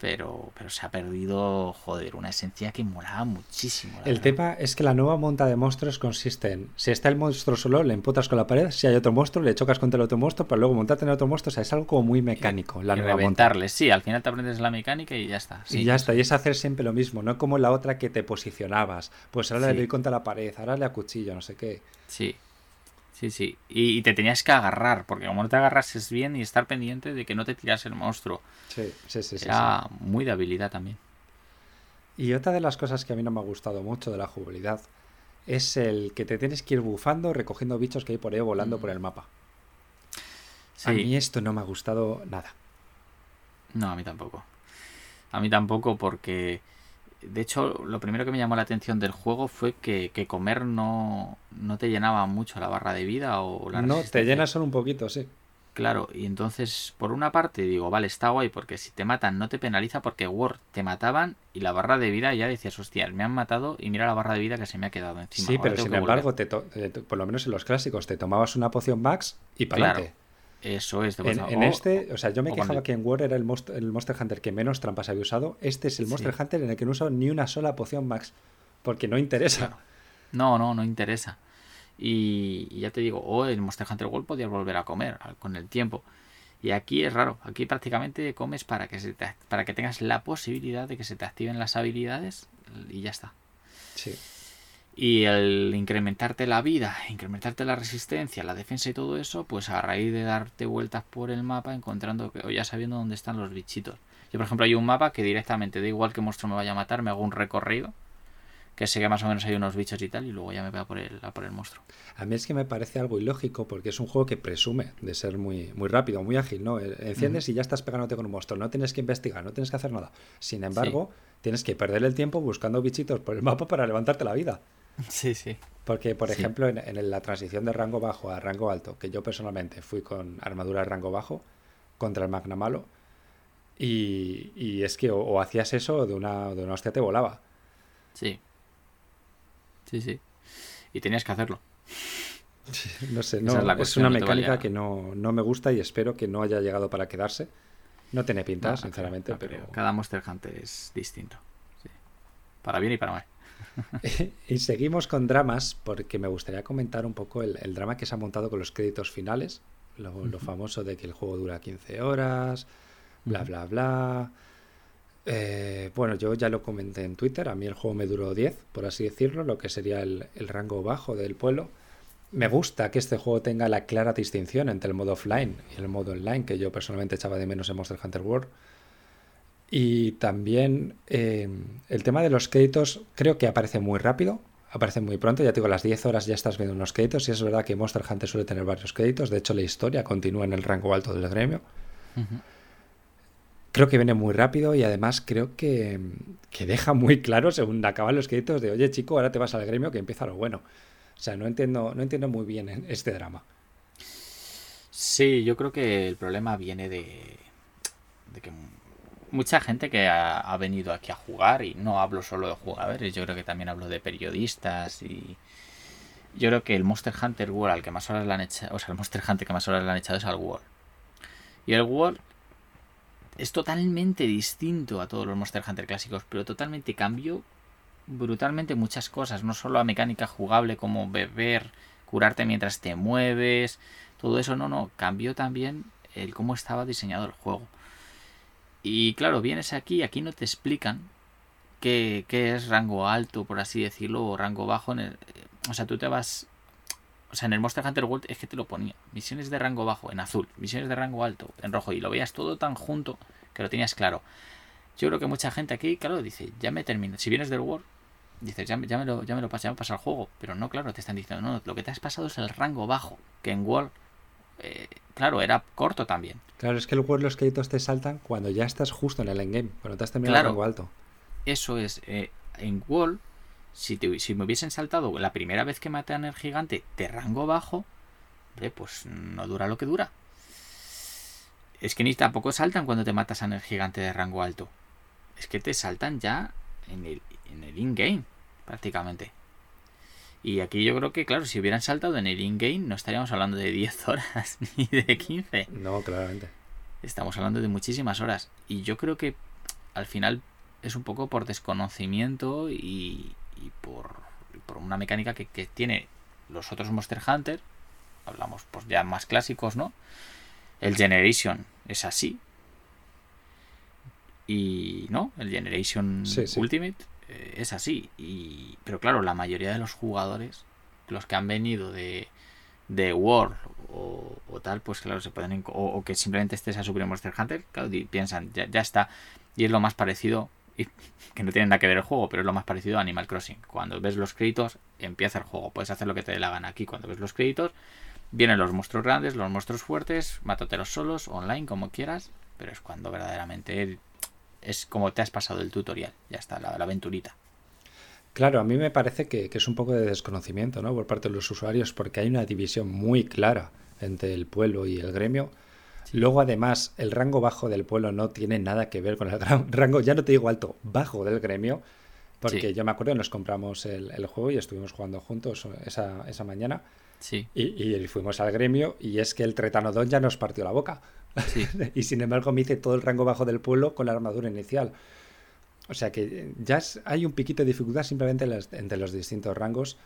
pero, pero se ha perdido, joder, una esencia que molaba muchísimo. El tema es que la nueva monta de monstruos consiste en, si está el monstruo solo, le emputas con la pared, si hay otro monstruo, le chocas contra el otro monstruo, para luego montarte en el otro monstruo, o sea, es algo como muy mecánico. La y reventarle, sí, al final te aprendes la mecánica y ya está. y ya está, y es hacer siempre lo mismo, no como la otra que te posicionabas, pues ahora le doy contra la pared, ahora le acuchillo, no sé qué. Sí, Sí, sí. Y, te tenías que agarrar, porque como no te agarrases bien y estar pendiente de que no te tiras el monstruo. Sí, sí, sí. Era muy de habilidad también. Y otra de las cosas que a mí no me ha gustado mucho de la jugabilidad es el que te tienes que ir bufando, recogiendo bichos que hay por ahí volando mm. por el mapa. A mí esto no me ha gustado nada. No, a mí tampoco. A mí tampoco porque de hecho, lo primero que me llamó la atención del juego fue que, comer no, no, te llenaba mucho la barra de vida o la No, te llena solo un poquito, sí. Claro, y entonces, por una parte, digo, vale, está guay, porque si te matan no te penaliza, porque Word te mataban y la barra de vida ya decías, hostias, me han matado y mira la barra de vida que se me ha quedado encima. Sí, pero sin embargo, te eh, por lo menos en los clásicos, te tomabas una poción max y para adelante. Eso es. en, este, o sea, yo me quejaba que en War era el, el, Monster Hunter que menos trampas había usado. Este es el Monster Hunter en el que no he usado ni una sola poción max. Porque no interesa. No, no, no interesa. Y, ya te digo, o el Monster Hunter World podías volver a comer con el tiempo. Y aquí es raro. Aquí prácticamente comes para que, se para que tengas la posibilidad de que se te activen las habilidades y ya está. Sí. Y el incrementarte la vida, incrementarte la resistencia, la defensa y todo eso, pues a raíz de darte vueltas por el mapa, encontrando o ya sabiendo dónde están los bichitos. Yo, por ejemplo, hay un mapa que directamente, da igual que monstruo me vaya a matar, me hago un recorrido, que sé que más o menos hay unos bichos y tal, y luego ya me voy a por el, a por el monstruo. A mí es que me parece algo ilógico porque es un juego que presume de ser muy, muy rápido, muy ágil, ¿no? Eh, enciendes y ya estás pegándote con un monstruo, no tienes que investigar, no tienes que hacer nada. Sin embargo, tienes que perder el tiempo buscando bichitos por el mapa para levantarte la vida. Sí, sí. Porque, por ejemplo, en, la transición de rango bajo a rango alto, que yo personalmente fui con armadura de rango bajo contra el Magna Malo, y, es que o, hacías eso o de una, de una hostia te volaba. Sí. Sí, sí. Y tenías que hacerlo. no sé, no, es, una mecánica que no, me gusta y espero que no haya llegado para quedarse. No tiene pinta, sinceramente, pero... Cada Monster Hunter es distinto. Para bien y para mal. y seguimos con dramas porque me gustaría comentar un poco el, drama que se ha montado con los créditos finales. Lo, famoso de que el juego dura 15 horas, bla, bla, bla. Eh, bueno, yo ya lo comenté en Twitter, a mí el juego me duró 10, por así decirlo, lo que sería el, rango bajo del pueblo. Me gusta que este juego tenga la clara distinción entre el modo offline y el modo online, que yo personalmente echaba de menos en Monster Hunter World. Y también eh, el tema de los créditos creo que aparece muy rápido, aparece muy pronto, ya te digo, a las 10 horas ya estás viendo unos créditos y es verdad que Monster Hunter suele tener varios créditos, de hecho la historia continúa en el rango alto del gremio. Creo que viene muy rápido y además creo que, deja muy claro según acaban los créditos de, oye chico, ahora te vas al gremio que empieza lo bueno. O sea, no entiendo, no entiendo muy bien este drama. Sí, yo creo que el problema viene de, de que mucha gente que ha, venido aquí a jugar, y no hablo solo de jugadores, yo creo que también hablo de periodistas y yo creo que el Monster Hunter World al que más horas le han echado, o sea, el Monster Hunter que más horas le han echado es al World. Y el World es totalmente distinto a todos los Monster Hunter clásicos, pero totalmente cambió brutalmente muchas cosas, no solo a mecánica jugable como beber, curarte mientras te mueves, todo eso, no, no, cambió también el cómo estaba diseñado el juego. Y claro, vienes aquí, aquí no te explican qué, es rango alto, por así decirlo, o rango bajo. En el, o sea, tú te vas. O sea, en el Monster Hunter World es que te lo ponía. Misiones de rango bajo en azul, misiones de rango alto en rojo. Y lo veías todo tan junto que lo tenías claro. Yo creo que mucha gente aquí, claro, dice, ya me termino. Si vienes del World, dices, ya, ya me lo, ya me lo pasé, ya el juego. Pero no, claro, te están diciendo, no, lo que te has pasado es el rango bajo. Que en World eh, claro, era corto también. Claro, es que luego los créditos te saltan cuando ya estás justo en el endgame, cuando te has terminado el rango alto. Eso es. Eh, en Wall, si, si me hubiesen saltado la primera vez que maté a el gigante de rango bajo, pues no dura lo que dura. Es que ni tampoco saltan cuando te matas a el gigante de rango alto. Es que te saltan ya en el, en el in-game, prácticamente. Y aquí yo creo que, claro, si hubieran saltado en el in-game, no estaríamos hablando de 10 horas ni de 15. No, claramente. Estamos hablando de muchísimas horas. Y yo creo que al final es un poco por desconocimiento y, por, por, una mecánica que, que, tiene los otros Monster Hunter. Hablamos pues ya más clásicos, ¿no? El Generation es así. Y no, el Generation Ultimate eh, es así. Y, pero claro, la mayoría de los jugadores, los que han venido de, de World o, tal, pues claro, se pueden. O, que simplemente estés a Super Monster Hunter, claro, piensan, ya, ya, está. Y es lo más parecido, y, que no tiene nada que ver el juego, pero es lo más parecido a Animal Crossing. Cuando ves los créditos, empieza el juego. Puedes hacer lo que te dé la gana aquí. Cuando ves los créditos, vienen los monstruos grandes, los monstruos fuertes, mátotelos solos, online, como quieras. Pero es cuando verdaderamente es como te has pasado el tutorial, ya está, la, aventurita. Claro, a mí me parece que, es un poco de desconocimiento ¿no? por parte de los usuarios porque hay una división muy clara entre el pueblo y el gremio. Luego, además, el rango bajo del pueblo no tiene nada que ver con el rango, ya no te digo alto, bajo del gremio, porque yo me acuerdo que nos compramos el, juego y estuvimos jugando juntos esa, esa mañana. Sí. Y, fuimos al gremio y es que el Tretanodon ya nos partió la boca. y sin embargo me hice todo el rango bajo del pueblo con la armadura inicial. O sea que ya hay un piquito de dificultad simplemente entre los distintos rangos.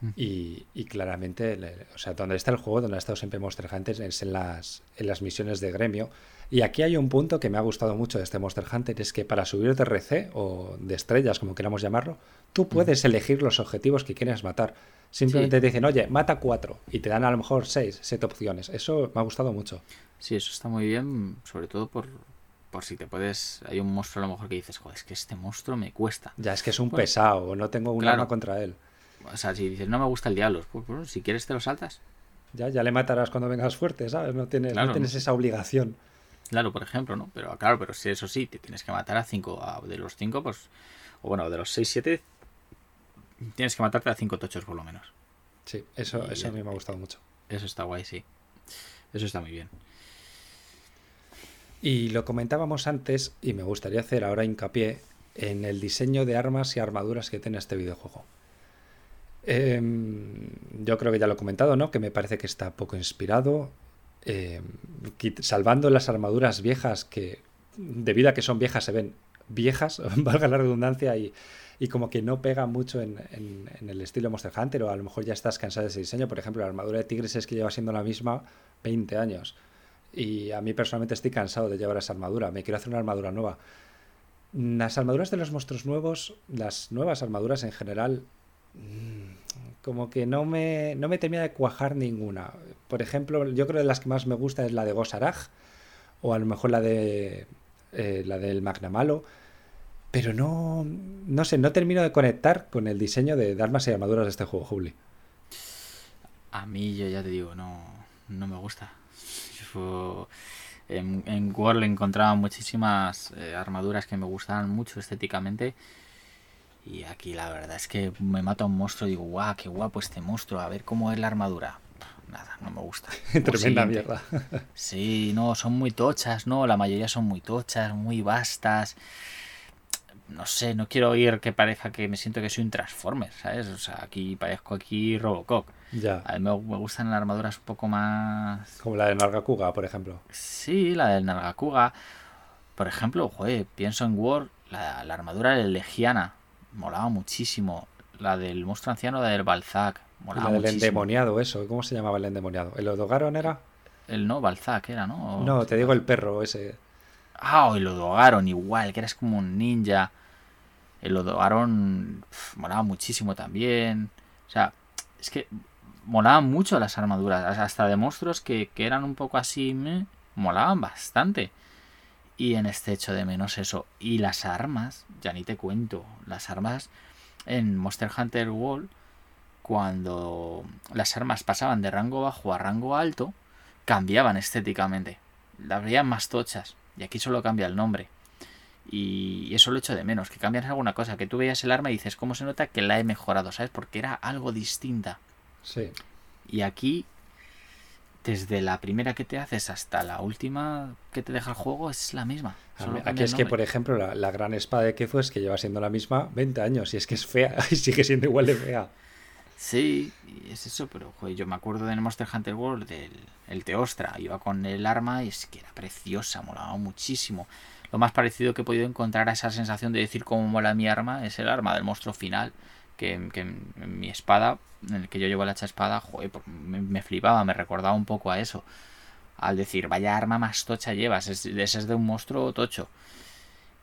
Mm. Y, claramente, o sea, donde está el juego, donde ha estado siempre Monster Hunter, es en las, en las misiones de gremio. Y aquí hay un punto que me ha gustado mucho de este Monster Hunter, es que para subir de RC o de estrellas, como queramos llamarlo, tú puedes elegir los objetivos que quieres matar. Simplemente te dicen, oye, mata cuatro, y te dan a lo mejor seis, siete opciones. Eso me ha gustado mucho. Sí, eso está muy bien, sobre todo por, por si te puedes. Hay un monstruo a lo mejor que dices, joder, es que este monstruo me cuesta. Ya, es que es un pesado, no tengo un arma contra él. O sea, si dices, no me gusta el diablo, pues, pues, si quieres te lo saltas. Ya, ya le matarás cuando vengas fuerte, ¿sabes? No tienes, no tienes esa obligación. Claro, por ejemplo, ¿no? Pero claro, pero si eso sí, te tienes que matar a cinco. de los cinco, pues. O bueno, de los seis, siete. Tienes que matarte a cinco tochos por lo menos. Sí, eso, eso a mí me ha gustado mucho. Eso está guay, sí. Eso está muy bien. Y lo comentábamos antes, y me gustaría hacer ahora hincapié en el diseño de armas y armaduras que tiene este videojuego. Em, yo creo que ya lo he comentado, ¿no? Que me parece que está poco inspirado. Em, salvando las armaduras viejas que, debido a que son viejas, se ven viejas, valga la redundancia, y, como que no pega mucho en, el estilo Monster Hunter, o a lo mejor ya estás cansado de ese diseño. Por ejemplo, la armadura de Tigres es que lleva siendo la misma 20 años. Y a mí personalmente estoy cansado de llevar esa armadura. Me quiero hacer una armadura nueva. Las armaduras de los monstruos nuevos, las nuevas armaduras en general, mm, como que no me, no me termina de cuajar ninguna. Por ejemplo, yo creo que las que más me gusta es la de Gosaraj, o a lo mejor la de eh, la del Magnamalo. Pero no, no sé, no termino de conectar con el diseño de, armas y armaduras de este juego, Juli. A mí, yo ya te digo, no, no me gusta. En, en World encontraba muchísimas eh, armaduras que me gustaban mucho estéticamente. Y aquí la verdad es que me mata un monstruo y digo, guau, qué guapo este monstruo, a ver cómo es la armadura. Nada, no me gusta. Tremenda mierda. sí, no, son muy tochas, ¿no? La mayoría son muy tochas, muy vastas no sé, no quiero oír que parezca que me siento que soy un Transformer, ¿sabes? O sea, aquí parezco aquí Robocop. Ya. A mí me, gustan las armaduras un poco más... Como la de Nargacuga, por ejemplo. Sí, la del Nargacuga. Por ejemplo, joder, pienso en War, la, armadura de Legiana, molaba muchísimo. La del monstruo anciano del Balzac, molaba la del endemoniado, eso. ¿Cómo se llamaba el endemoniado? ¿El Odogaron era? El no, Balzac era, ¿no? no, te digo el perro ese. Ah, y lo dogaron igual, que eras como un ninja. El Odogaron molaba muchísimo también. O sea, es que molaban mucho las armaduras. Hasta de monstruos que, eran un poco así, me molaban bastante. Y en este hecho de menos eso. Y las armas, ya ni te cuento. Las armas en Monster Hunter World, cuando las armas pasaban de rango bajo a rango alto, cambiaban estéticamente. Las veían más tochas. Y aquí solo cambia el nombre. Y eso lo echo de menos, que cambias alguna cosa, que tú veías el arma y dices, ¿cómo se nota que la he mejorado? ¿Sabes? Porque era algo distinta. Sí. Y aquí, desde la primera que te haces hasta la última que te deja el juego, es la misma. aquí es que, por ejemplo, la, gran espada de Kezu es que lleva siendo la misma 20 años y es que es fea y sigue siendo igual de fea. Sí, es eso, pero yo me acuerdo del Monster Hunter World del el Teostra, iba con el arma y es que era preciosa, molaba muchísimo. Lo más parecido que he podido encontrar a esa sensación de decir cómo mola mi arma es el arma del monstruo final, que, mi espada, en el que yo llevo la hacha espada, joder, pues me, flipaba, me recordaba un poco a eso. Al decir, vaya arma más tocha llevas, es, ese es de un monstruo tocho.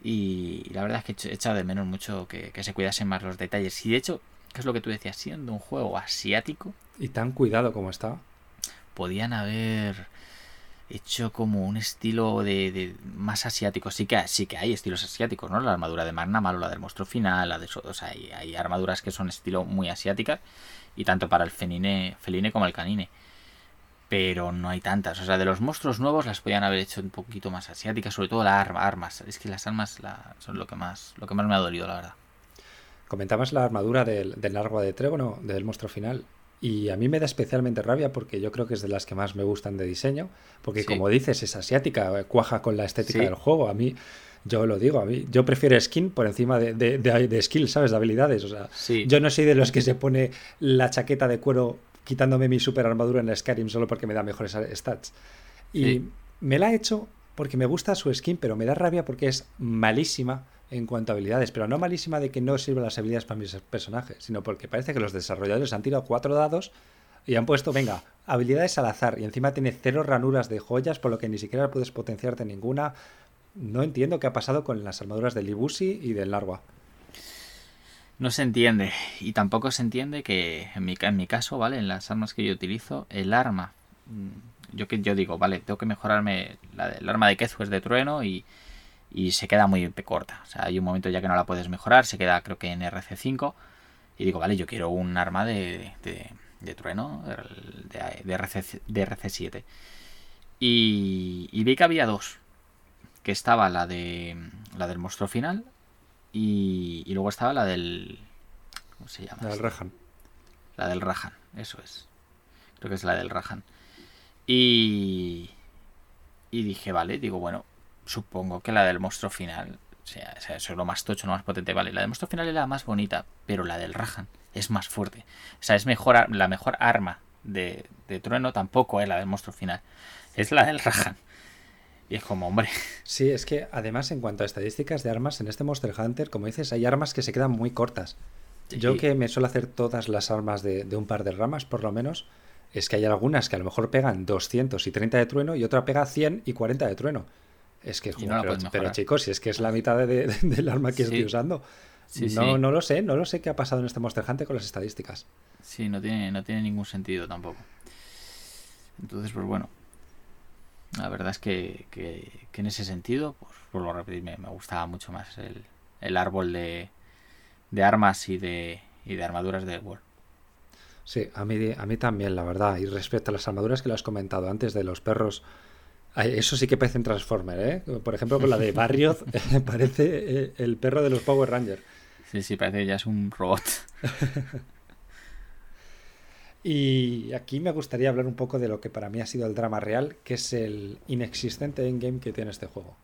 Y la verdad es que he echado de menos mucho que, que se cuidasen más los detalles. Y de hecho, ¿Qué es lo que tú decías, siendo un juego asiático. Y tan cuidado como está. Podían haber hecho como un estilo de, más asiático. Sí que, sí que hay estilos asiáticos, ¿no? La armadura de Magna Malo, la del monstruo final, la de o sea, hay, armaduras que son estilo muy asiáticas. Y tanto para el feline, como el canine. Pero no hay tantas. O sea, de los monstruos nuevos las podían haber hecho un poquito más asiáticas, sobre todo las armas. Es que las armas son lo que más, lo que más me ha dolido, la verdad. Comentabas la armadura del, del de Trégono, del monstruo final. Y a mí me da especialmente rabia porque yo creo que es de las que más me gustan de diseño. Porque como dices, es asiática, eh, cuaja con la estética del juego. A mí, yo lo digo, a mí, yo prefiero skin por encima de, de, de, skill, ¿sabes? De habilidades. O sea, yo no soy de los que se pone la chaqueta de cuero quitándome mi super armadura en Skyrim solo porque me da mejores stats. Y me la he hecho porque me gusta su skin, pero me da rabia porque es malísima en cuanto a habilidades, pero no malísima de que no sirven las habilidades para mis personajes, sino porque parece que los desarrolladores han tirado cuatro dados y han puesto, venga, habilidades al azar, y encima tiene cero ranuras de joyas, por lo que ni siquiera puedes potenciarte ninguna. No entiendo qué ha pasado con las armaduras del Libusi y del Larva. No se entiende, y tampoco se entiende que en mi, en mi caso, ¿vale? En las armas que yo utilizo, el arma. Mm, yo, yo digo, vale, tengo que mejorarme. La, el arma de Kezu es de trueno y y se queda muy corta. O sea, hay un momento ya que no la puedes mejorar, se queda creo que en RC5 y digo, vale, yo quiero un arma de, de, trueno de, de, RC, de RC7. Y, y vi que había dos, que estaba la de la del monstruo final y, y luego estaba la del ¿cómo se llama? La del Rahan. La del Rahan, eso es. Creo que es la del Rahan. Y y dije, vale, digo, bueno, supongo que la del monstruo final, o sea, eso es lo más tocho, lo más potente, vale, la del monstruo final es la más bonita, pero la del Rahan es más fuerte. O sea, es mejor la mejor arma de, de trueno tampoco es la del monstruo final, es la del Rahan. Y es como, hombre. Sí, es que además en cuanto a estadísticas de armas, en este Monster Hunter, como dices, hay armas que se quedan muy cortas. Yo que me suelo hacer todas las armas de, de, un par de ramas, por lo menos, es que hay algunas que a lo mejor pegan 230 de trueno y otra pega 100 y 40 de trueno. Es que, no pero, chicos, si es que es la mitad de, del arma que estoy usando. no, no lo sé, no lo sé qué ha pasado en este Monster Hunter con las estadísticas. Sí, no tiene, no tiene ningún sentido tampoco. Entonces, pues bueno, la verdad es que, en ese sentido, pues por lo repetir, me, gustaba mucho más el, árbol de, armas y de, y de armaduras de World. Sí, a mí, a mí también, la verdad. Y respecto a las armaduras que lo has comentado antes de los perros, eso sí que parece un Transformer, ¿eh? Por ejemplo, con la de Barrios, parece eh, el perro de los Power Rangers. Sí, sí, parece que ya es un robot. Y aquí me gustaría hablar un poco de lo que para mí ha sido el drama real, que es el inexistente endgame que tiene este juego.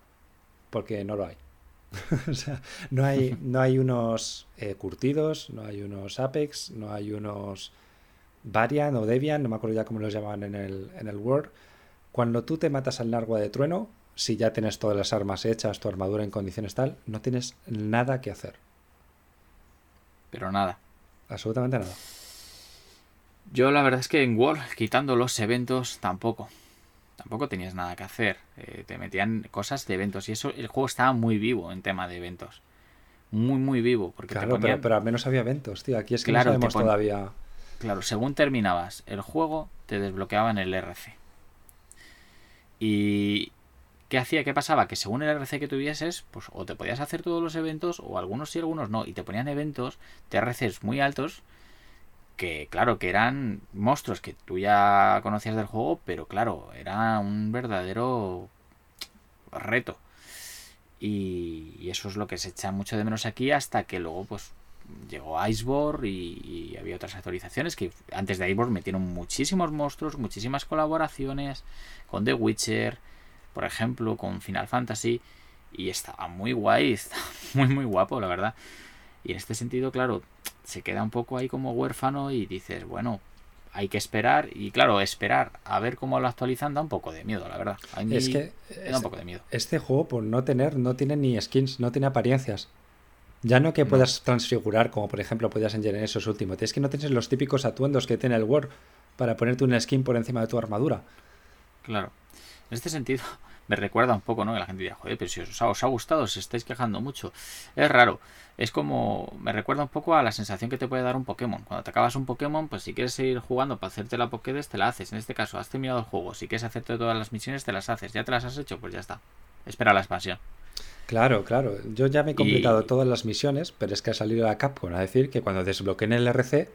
Porque no lo hay. o sea, no hay, no hay unos eh, curtidos, no hay unos Apex, no hay unos Varian o Debian, no me acuerdo ya cómo los llamaban en el, en el Word. Cuando tú te matas al largo de trueno, si ya tienes todas las armas hechas, tu armadura en condiciones tal, no tienes nada que hacer. Pero nada. Absolutamente nada. Yo la verdad es que en World, quitando los eventos, tampoco. Tampoco tenías nada que hacer. Eh, te metían cosas de eventos. Y eso, el juego estaba muy vivo en tema de eventos. Muy, muy vivo. Porque claro, pero, al menos había eventos, tío. Aquí es que no sabemos todavía. Claro, según terminabas el juego, te desbloqueaban el RC. Y. ¿Qué hacía? ¿Qué pasaba? Que según el RC que tuvieses, pues o te podías hacer todos los eventos, o algunos sí, algunos no. Y te ponían eventos de RCs muy altos que claro, que eran monstruos que tú ya conocías del juego, pero claro, era un verdadero reto. Y, eso es lo que se echa mucho de menos aquí hasta que luego pues llegó Iceborne y, y, había otras actualizaciones que antes de Iceborne metieron muchísimos monstruos, muchísimas colaboraciones con The Witcher, por ejemplo, con Final Fantasy y estaba muy guay, estaba muy muy guapo, la verdad. Y en este sentido, claro, se queda un poco ahí como huérfano y dices, bueno, hay que esperar. Y claro, esperar a ver cómo lo actualizan da un poco de miedo, la verdad. es que da un poco de miedo. Este juego, por no tener, no tiene ni skins, no tiene apariencias. Ya no que puedas transfigurar, como por ejemplo podías en esos últimos. Es que no tienes los típicos atuendos que tiene el Word para ponerte una skin por encima de tu armadura. Claro. En este sentido, me recuerda un poco, ¿no? Que la gente dirá, joder, pero si os ha, os ha gustado, os estáis quejando mucho. Es raro. Es como, me recuerda un poco a la sensación que te puede dar un Pokémon. Cuando te acabas un Pokémon, pues si quieres seguir jugando para hacerte la Pokédex, te la haces. En este caso, has terminado el juego. Si quieres hacerte todas las misiones, te las haces. Ya te las has hecho, pues ya está. Espera la expansión. Claro, claro. Yo ya me he completado todas las misiones, pero es que ha salido la Capcom a decir que cuando desbloqueen el RC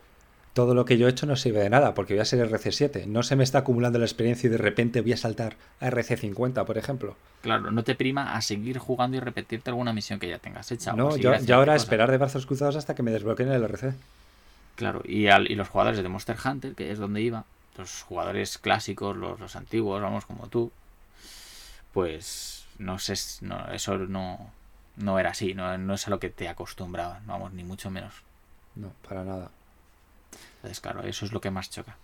todo lo que yo he hecho no sirve de nada, porque voy a ser RC7. No se me está acumulando la experiencia y de repente voy a saltar a RC50, por ejemplo. Claro, no te prima a seguir jugando y repetirte alguna misión que ya tengas hecha. No, yo, ahora esperar de brazos cruzados hasta que me desbloqueen el RC. Claro, y, al, y los jugadores de Monster Hunter, que es donde iba, los jugadores clásicos, los, antiguos, vamos, como tú, pues no sé, no, eso no, no era así, no, no es a lo que te acostumbraban, vamos, ni mucho menos. No, para nada. Entonces, claro, eso es lo que más choca.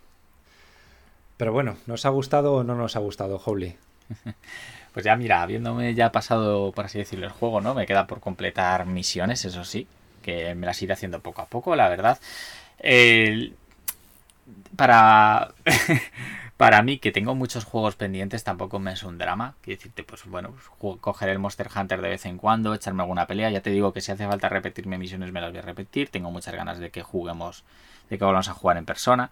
Pero bueno, ¿nos ha gustado o no nos ha gustado, Howley? pues ya, mira, habiéndome ya pasado, por así decirlo, el juego, ¿no? Me queda por completar misiones, eso sí, que me las iré haciendo poco a poco, la verdad. para. para mí, que tengo muchos juegos pendientes, tampoco me es un drama. Quiero decirte, pues bueno, coger el Monster Hunter de vez en cuando, echarme alguna pelea. Ya te digo que si hace falta repetirme misiones, me las voy a repetir. Tengo muchas ganas de que juguemos de que vamos a jugar en persona.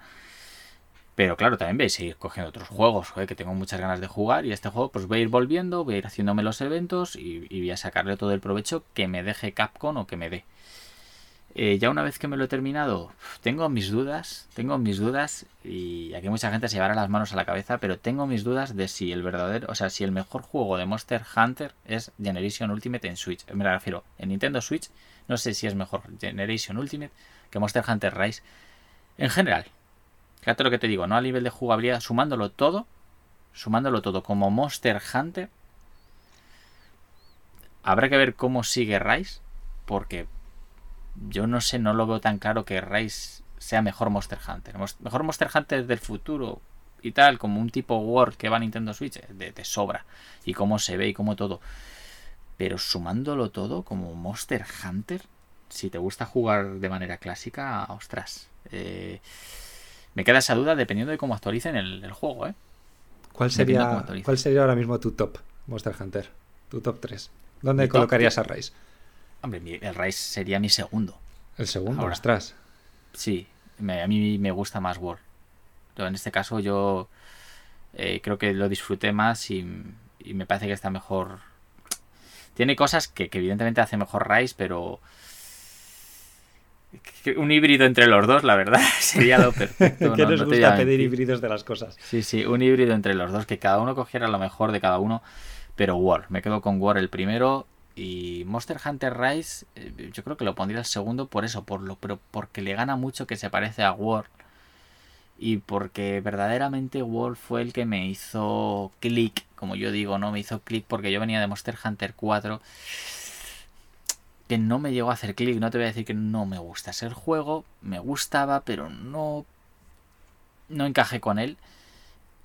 Pero claro, también veis ir cogiendo otros juegos, que tengo muchas ganas de jugar y este juego pues voy a ir volviendo, voy a ir haciéndome los eventos y, y voy a sacarle todo el provecho que me deje Capcom o que me dé. Eh, ya una vez que me lo he terminado, tengo mis dudas, tengo mis dudas, y aquí mucha gente se llevará las manos a la cabeza, pero tengo mis dudas de si el verdadero, o sea, si el mejor juego de Monster Hunter es Generation Ultimate en Switch. Me refiero, en Nintendo Switch, no sé si es mejor Generation Ultimate que Monster Hunter Rise. En general, fíjate lo que te digo, no a nivel de jugabilidad, sumándolo todo, sumándolo todo como Monster Hunter, habrá que ver cómo sigue Rise, porque yo no sé, no lo veo tan claro que Rise sea mejor Monster Hunter. Mejor Monster Hunter del futuro y tal, como un tipo World que va a Nintendo Switch, de, sobra. Y cómo se ve y cómo todo. Pero sumándolo todo como Monster Hunter, si te gusta jugar de manera clásica, ostras. Eh, me queda esa duda dependiendo de cómo actualicen el, juego, ¿eh? ¿Cuál sería, ¿Cuál sería ahora mismo tu top Monster Hunter? Tu top 3. ¿Dónde colocarías a Rise? Hombre, el Rise sería mi segundo. ¿El segundo? Ahora, ostras. Sí, a mí me gusta más War. en este caso yo eh, creo que lo disfruté más y, me parece que está mejor. Tiene cosas que, evidentemente hace mejor Rise, pero un híbrido entre los dos, la verdad, sería lo perfecto. que nos gusta pedir híbridos de las cosas. Sí, sí, un híbrido entre los dos, que cada uno cogiera lo mejor de cada uno, pero War, me quedo con War el primero y Monster Hunter Rise, eh, yo creo que lo pondría el segundo por eso, por lo, pero porque le gana mucho que se parece a World. Y porque verdaderamente World fue el que me hizo click, como yo digo, ¿no? Me hizo click porque yo venía de Monster Hunter 4. Que no me llegó a hacer click, no te voy a decir que no me gusta el juego, me gustaba, pero no. No encajé con él.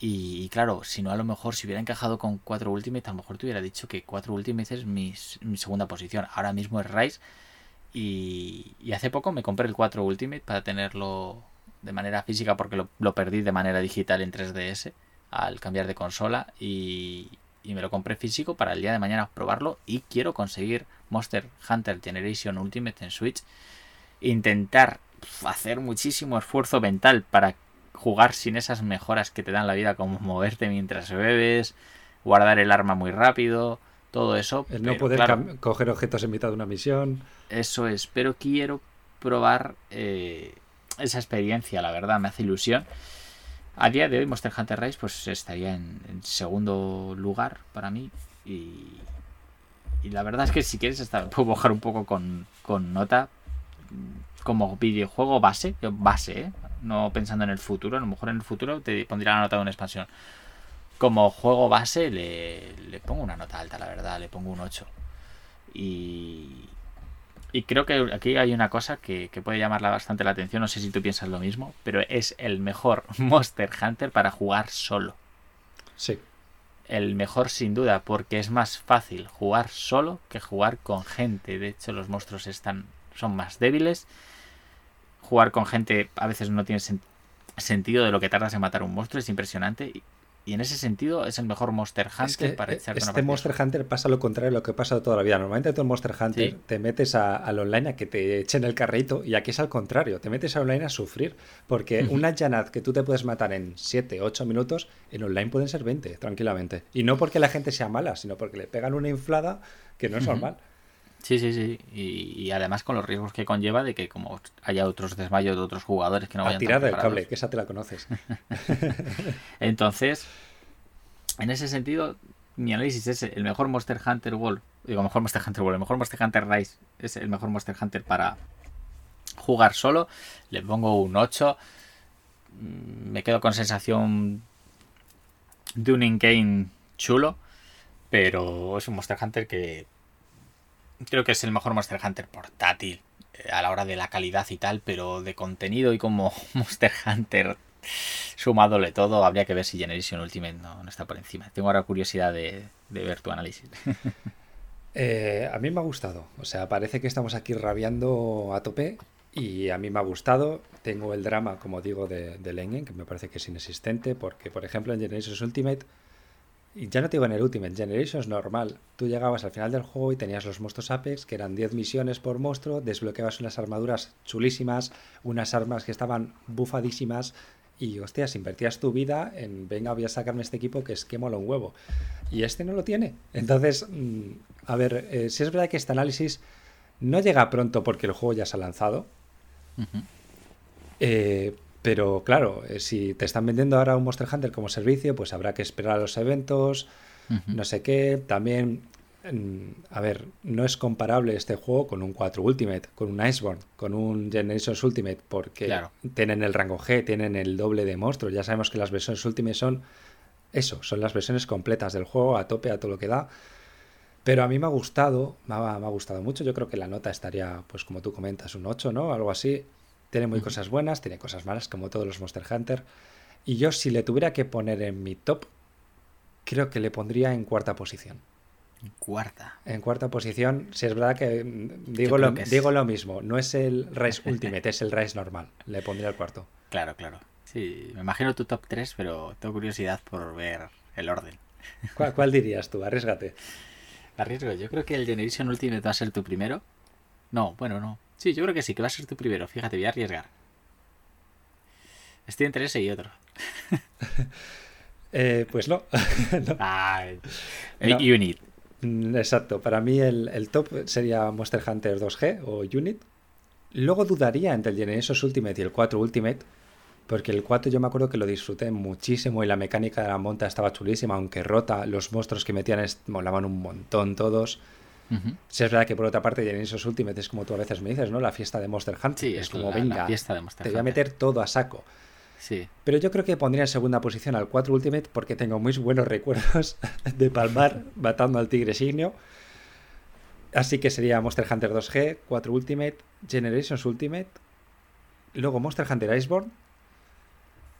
Y, claro, si no, a lo mejor si hubiera encajado con 4 Ultimate, a lo mejor te hubiera dicho que 4 Ultimate es mi, segunda posición. Ahora mismo es Rise. Y, hace poco me compré el 4 Ultimate para tenerlo de manera física porque lo, perdí de manera digital en 3DS al cambiar de consola. Y, y me lo compré físico para el día de mañana probarlo. Y quiero conseguir Monster Hunter Generation Ultimate en Switch. Intentar hacer muchísimo esfuerzo mental para jugar sin esas mejoras que te dan la vida, como moverte mientras bebes, guardar el arma muy rápido, todo eso. El no poder coger objetos en mitad de una misión. Eso es, pero quiero probar eh, esa experiencia, la verdad, me hace ilusión. A día de hoy Monster Hunter Rise pues estaría en, segundo lugar para mí y, y, la verdad es que si quieres hasta puedo bajar un poco con, con nota como videojuego base, base, ¿eh? No pensando en el futuro, a lo mejor en el futuro te pondría la nota de una expansión. Como juego base le, le pongo una nota alta, la verdad, le pongo un 8. Y, y creo que aquí hay una cosa que, que, puede llamarla bastante la atención, no sé si tú piensas lo mismo, pero es el mejor Monster Hunter para jugar solo. Sí. El mejor sin duda, porque es más fácil jugar solo que jugar con gente. De hecho, los monstruos están, son más débiles jugar con gente a veces no tiene sentido de lo que tardas en matar un monstruo, es impresionante. Y, en ese sentido es el mejor Monster Hunter para echarte Este Monster Hunter pasa lo contrario de lo que pasa toda la vida. Normalmente tú en Monster Hunter te metes al online a que te echen el carrito y aquí es al contrario. Te metes al online a sufrir. Porque una Janat que tú te puedes matar en 7, 8 minutos, en online pueden ser 20 tranquilamente. Y no porque la gente sea mala, sino porque le pegan una inflada que no es normal. Sí, sí, sí. Y, además con los riesgos que conlleva de que como haya otros desmayos de otros jugadores que no vayan a tirar del cable, que esa te la conoces. Entonces, en ese sentido, mi análisis es el mejor Monster Hunter World, digo, mejor Monster Hunter World, el mejor Monster Hunter Rise es el mejor Monster Hunter para jugar solo. Le pongo un 8. Mm, me quedo con sensación de un in-game chulo, pero es un Monster Hunter que creo que es el mejor Monster Hunter portátil eh, a la hora de la calidad y tal, pero de contenido y como Monster Hunter sumadole todo, habría que ver si Generation Ultimate no, está por encima. Tengo ahora curiosidad de, ver tu análisis. Eh, a mí me ha gustado, o sea, parece que estamos aquí rabiando a tope y a mí me ha gustado. Tengo el drama, como digo, de, de Lengen, que me parece que es inexistente, porque, por ejemplo, en Generation Ultimate y ya no te digo en el Ultimate Generation, es normal. Tú llegabas al final del juego y tenías los monstruos Apex, que eran 10 misiones por monstruo, desbloqueabas unas armaduras chulísimas, unas armas que estaban bufadísimas, y, hostias, invertías tu vida en, venga, voy a sacarme este equipo que es que mola un huevo. Y este no lo tiene. Entonces, mm, a ver, eh, si es verdad que este análisis no llega pronto porque el juego ya se ha lanzado. Eh, pero claro, eh, si te están vendiendo ahora un Monster Hunter como servicio, pues habrá que esperar a los eventos, no sé qué. También a ver, no es comparable este juego con un 4 Ultimate, con un Iceborne, con un Generations Ultimate, porque tienen el rango G, tienen el doble de monstruos. Ya sabemos que las versiones Ultimate son eso, son las versiones completas del juego, a tope, a todo lo que da. Pero a mí me ha gustado, me ha, gustado mucho. Yo creo que la nota estaría, pues como tú comentas, un 8, ¿no? Algo así. Tiene muy cosas buenas, tiene cosas malas, como todos los Monster Hunter. Y yo, si le tuviera que poner en mi top, creo que le pondría en cuarta posición. Cuarta. En cuarta posición, si es verdad que mm, digo, lo, digo lo mismo, no es el Rise Ultimate, es el Rise normal. Le pondría el cuarto. Claro, claro. Sí, me imagino tu top 3, pero tengo curiosidad por ver el orden. ¿Cuál, dirías tú? Arriesgate. Arriesgo, yo creo que el Generation Ultimate va a ser tu primero. No, bueno, no. Sí, yo creo que sí, que va a ser tu primero. Fíjate, voy a arriesgar. Estoy entre ese y otro. Eh, pues no. no. Unit. Mm, exacto, para mí el, top sería Monster Hunter 2G o Unit. Luego dudaría entre el Genesis Ultimate y el 4 Ultimate, porque el 4 yo me acuerdo que lo disfruté muchísimo y la mecánica de la monta estaba chulísima, aunque rota, los monstruos que metían molaban un montón todos. Si es verdad que por otra parte Genesis Ultimate es como tú a veces me dices, ¿no? La fiesta de Monster Hunter. Sí, es, como, venga, fiesta de Monster te voy a meter todo a saco. Pero yo creo que pondría en segunda posición al 4 Ultimate porque tengo muy buenos recuerdos de palmar matando al tigre signio. Así que sería Monster Hunter 2G, 4 Ultimate, Generations Ultimate, luego Monster Hunter Iceborne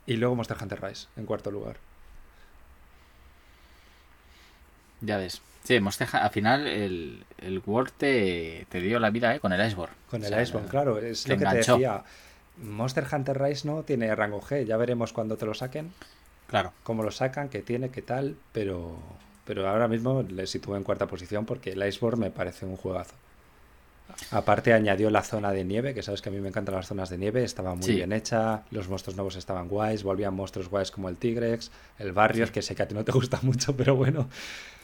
y luego Monster Hunter Rise en cuarto lugar. Ya ves. Sí, Monster al final el, el World te, dio la vida ¿eh? con el Iceborne. Con el Iceborne, claro. Es lo que te decía. Monster Hunter Rise no tiene rango G, ya veremos cuando te lo saquen. Claro. Cómo lo sacan, qué tiene, qué tal, pero, pero ahora mismo le sitúo en cuarta posición porque el Iceborne me parece un juegazo. Aparte añadió la zona de nieve, que sabes que a mí me encantan las zonas de nieve, estaba muy bien hecha, los monstruos nuevos estaban guays, volvían monstruos guays como el Tigrex, el Barrios, que sé que a ti no te gusta mucho, pero bueno.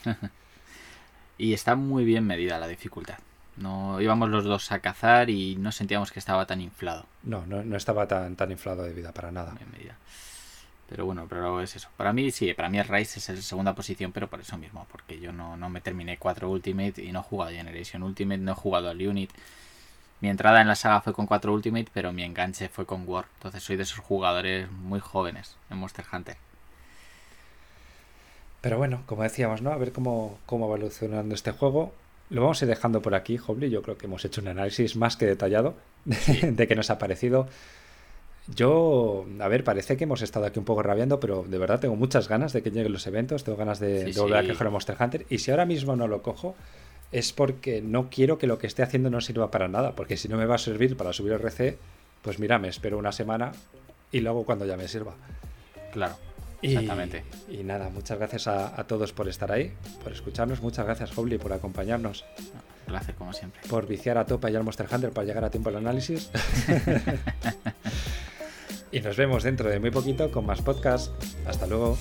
y está muy bien medida la dificultad. No íbamos los dos a cazar y no sentíamos que estaba tan inflado. No, no, estaba tan, tan inflado de vida para nada. Pero bueno, pero es eso. Para mí sí, para mí el Rise es la segunda posición, pero por eso mismo, porque yo no, me terminé 4 Ultimate y no he jugado Generation Ultimate, no he jugado al Unit. Mi entrada en la saga fue con 4 Ultimate, pero mi enganche fue con War. Entonces soy de esos jugadores muy jóvenes en Monster Hunter. Pero bueno, como decíamos, ¿no? A ver cómo, cómo va evolucionando este juego. Lo vamos a ir dejando por aquí, Hobly. Yo creo que hemos hecho un análisis más que detallado de, qué nos ha parecido. Yo, a ver, parece que hemos estado aquí un poco rabiando, pero de verdad tengo muchas ganas de que lleguen los eventos, tengo ganas de, volver a coger a Monster Hunter. Y si ahora mismo no lo cojo, es porque no quiero que lo que esté haciendo no sirva para nada, porque si no me va a servir para subir el RC, pues mira, me espero una semana y luego cuando ya me sirva. Claro. Exactamente. Y, nada, muchas gracias a, todos por estar ahí, por escucharnos. Muchas gracias, Hobly, por acompañarnos. Un placer, como siempre. Por viciar a tope y al Monster Hunter para llegar a tiempo al análisis. y nos vemos dentro de muy poquito con más podcasts. Hasta luego.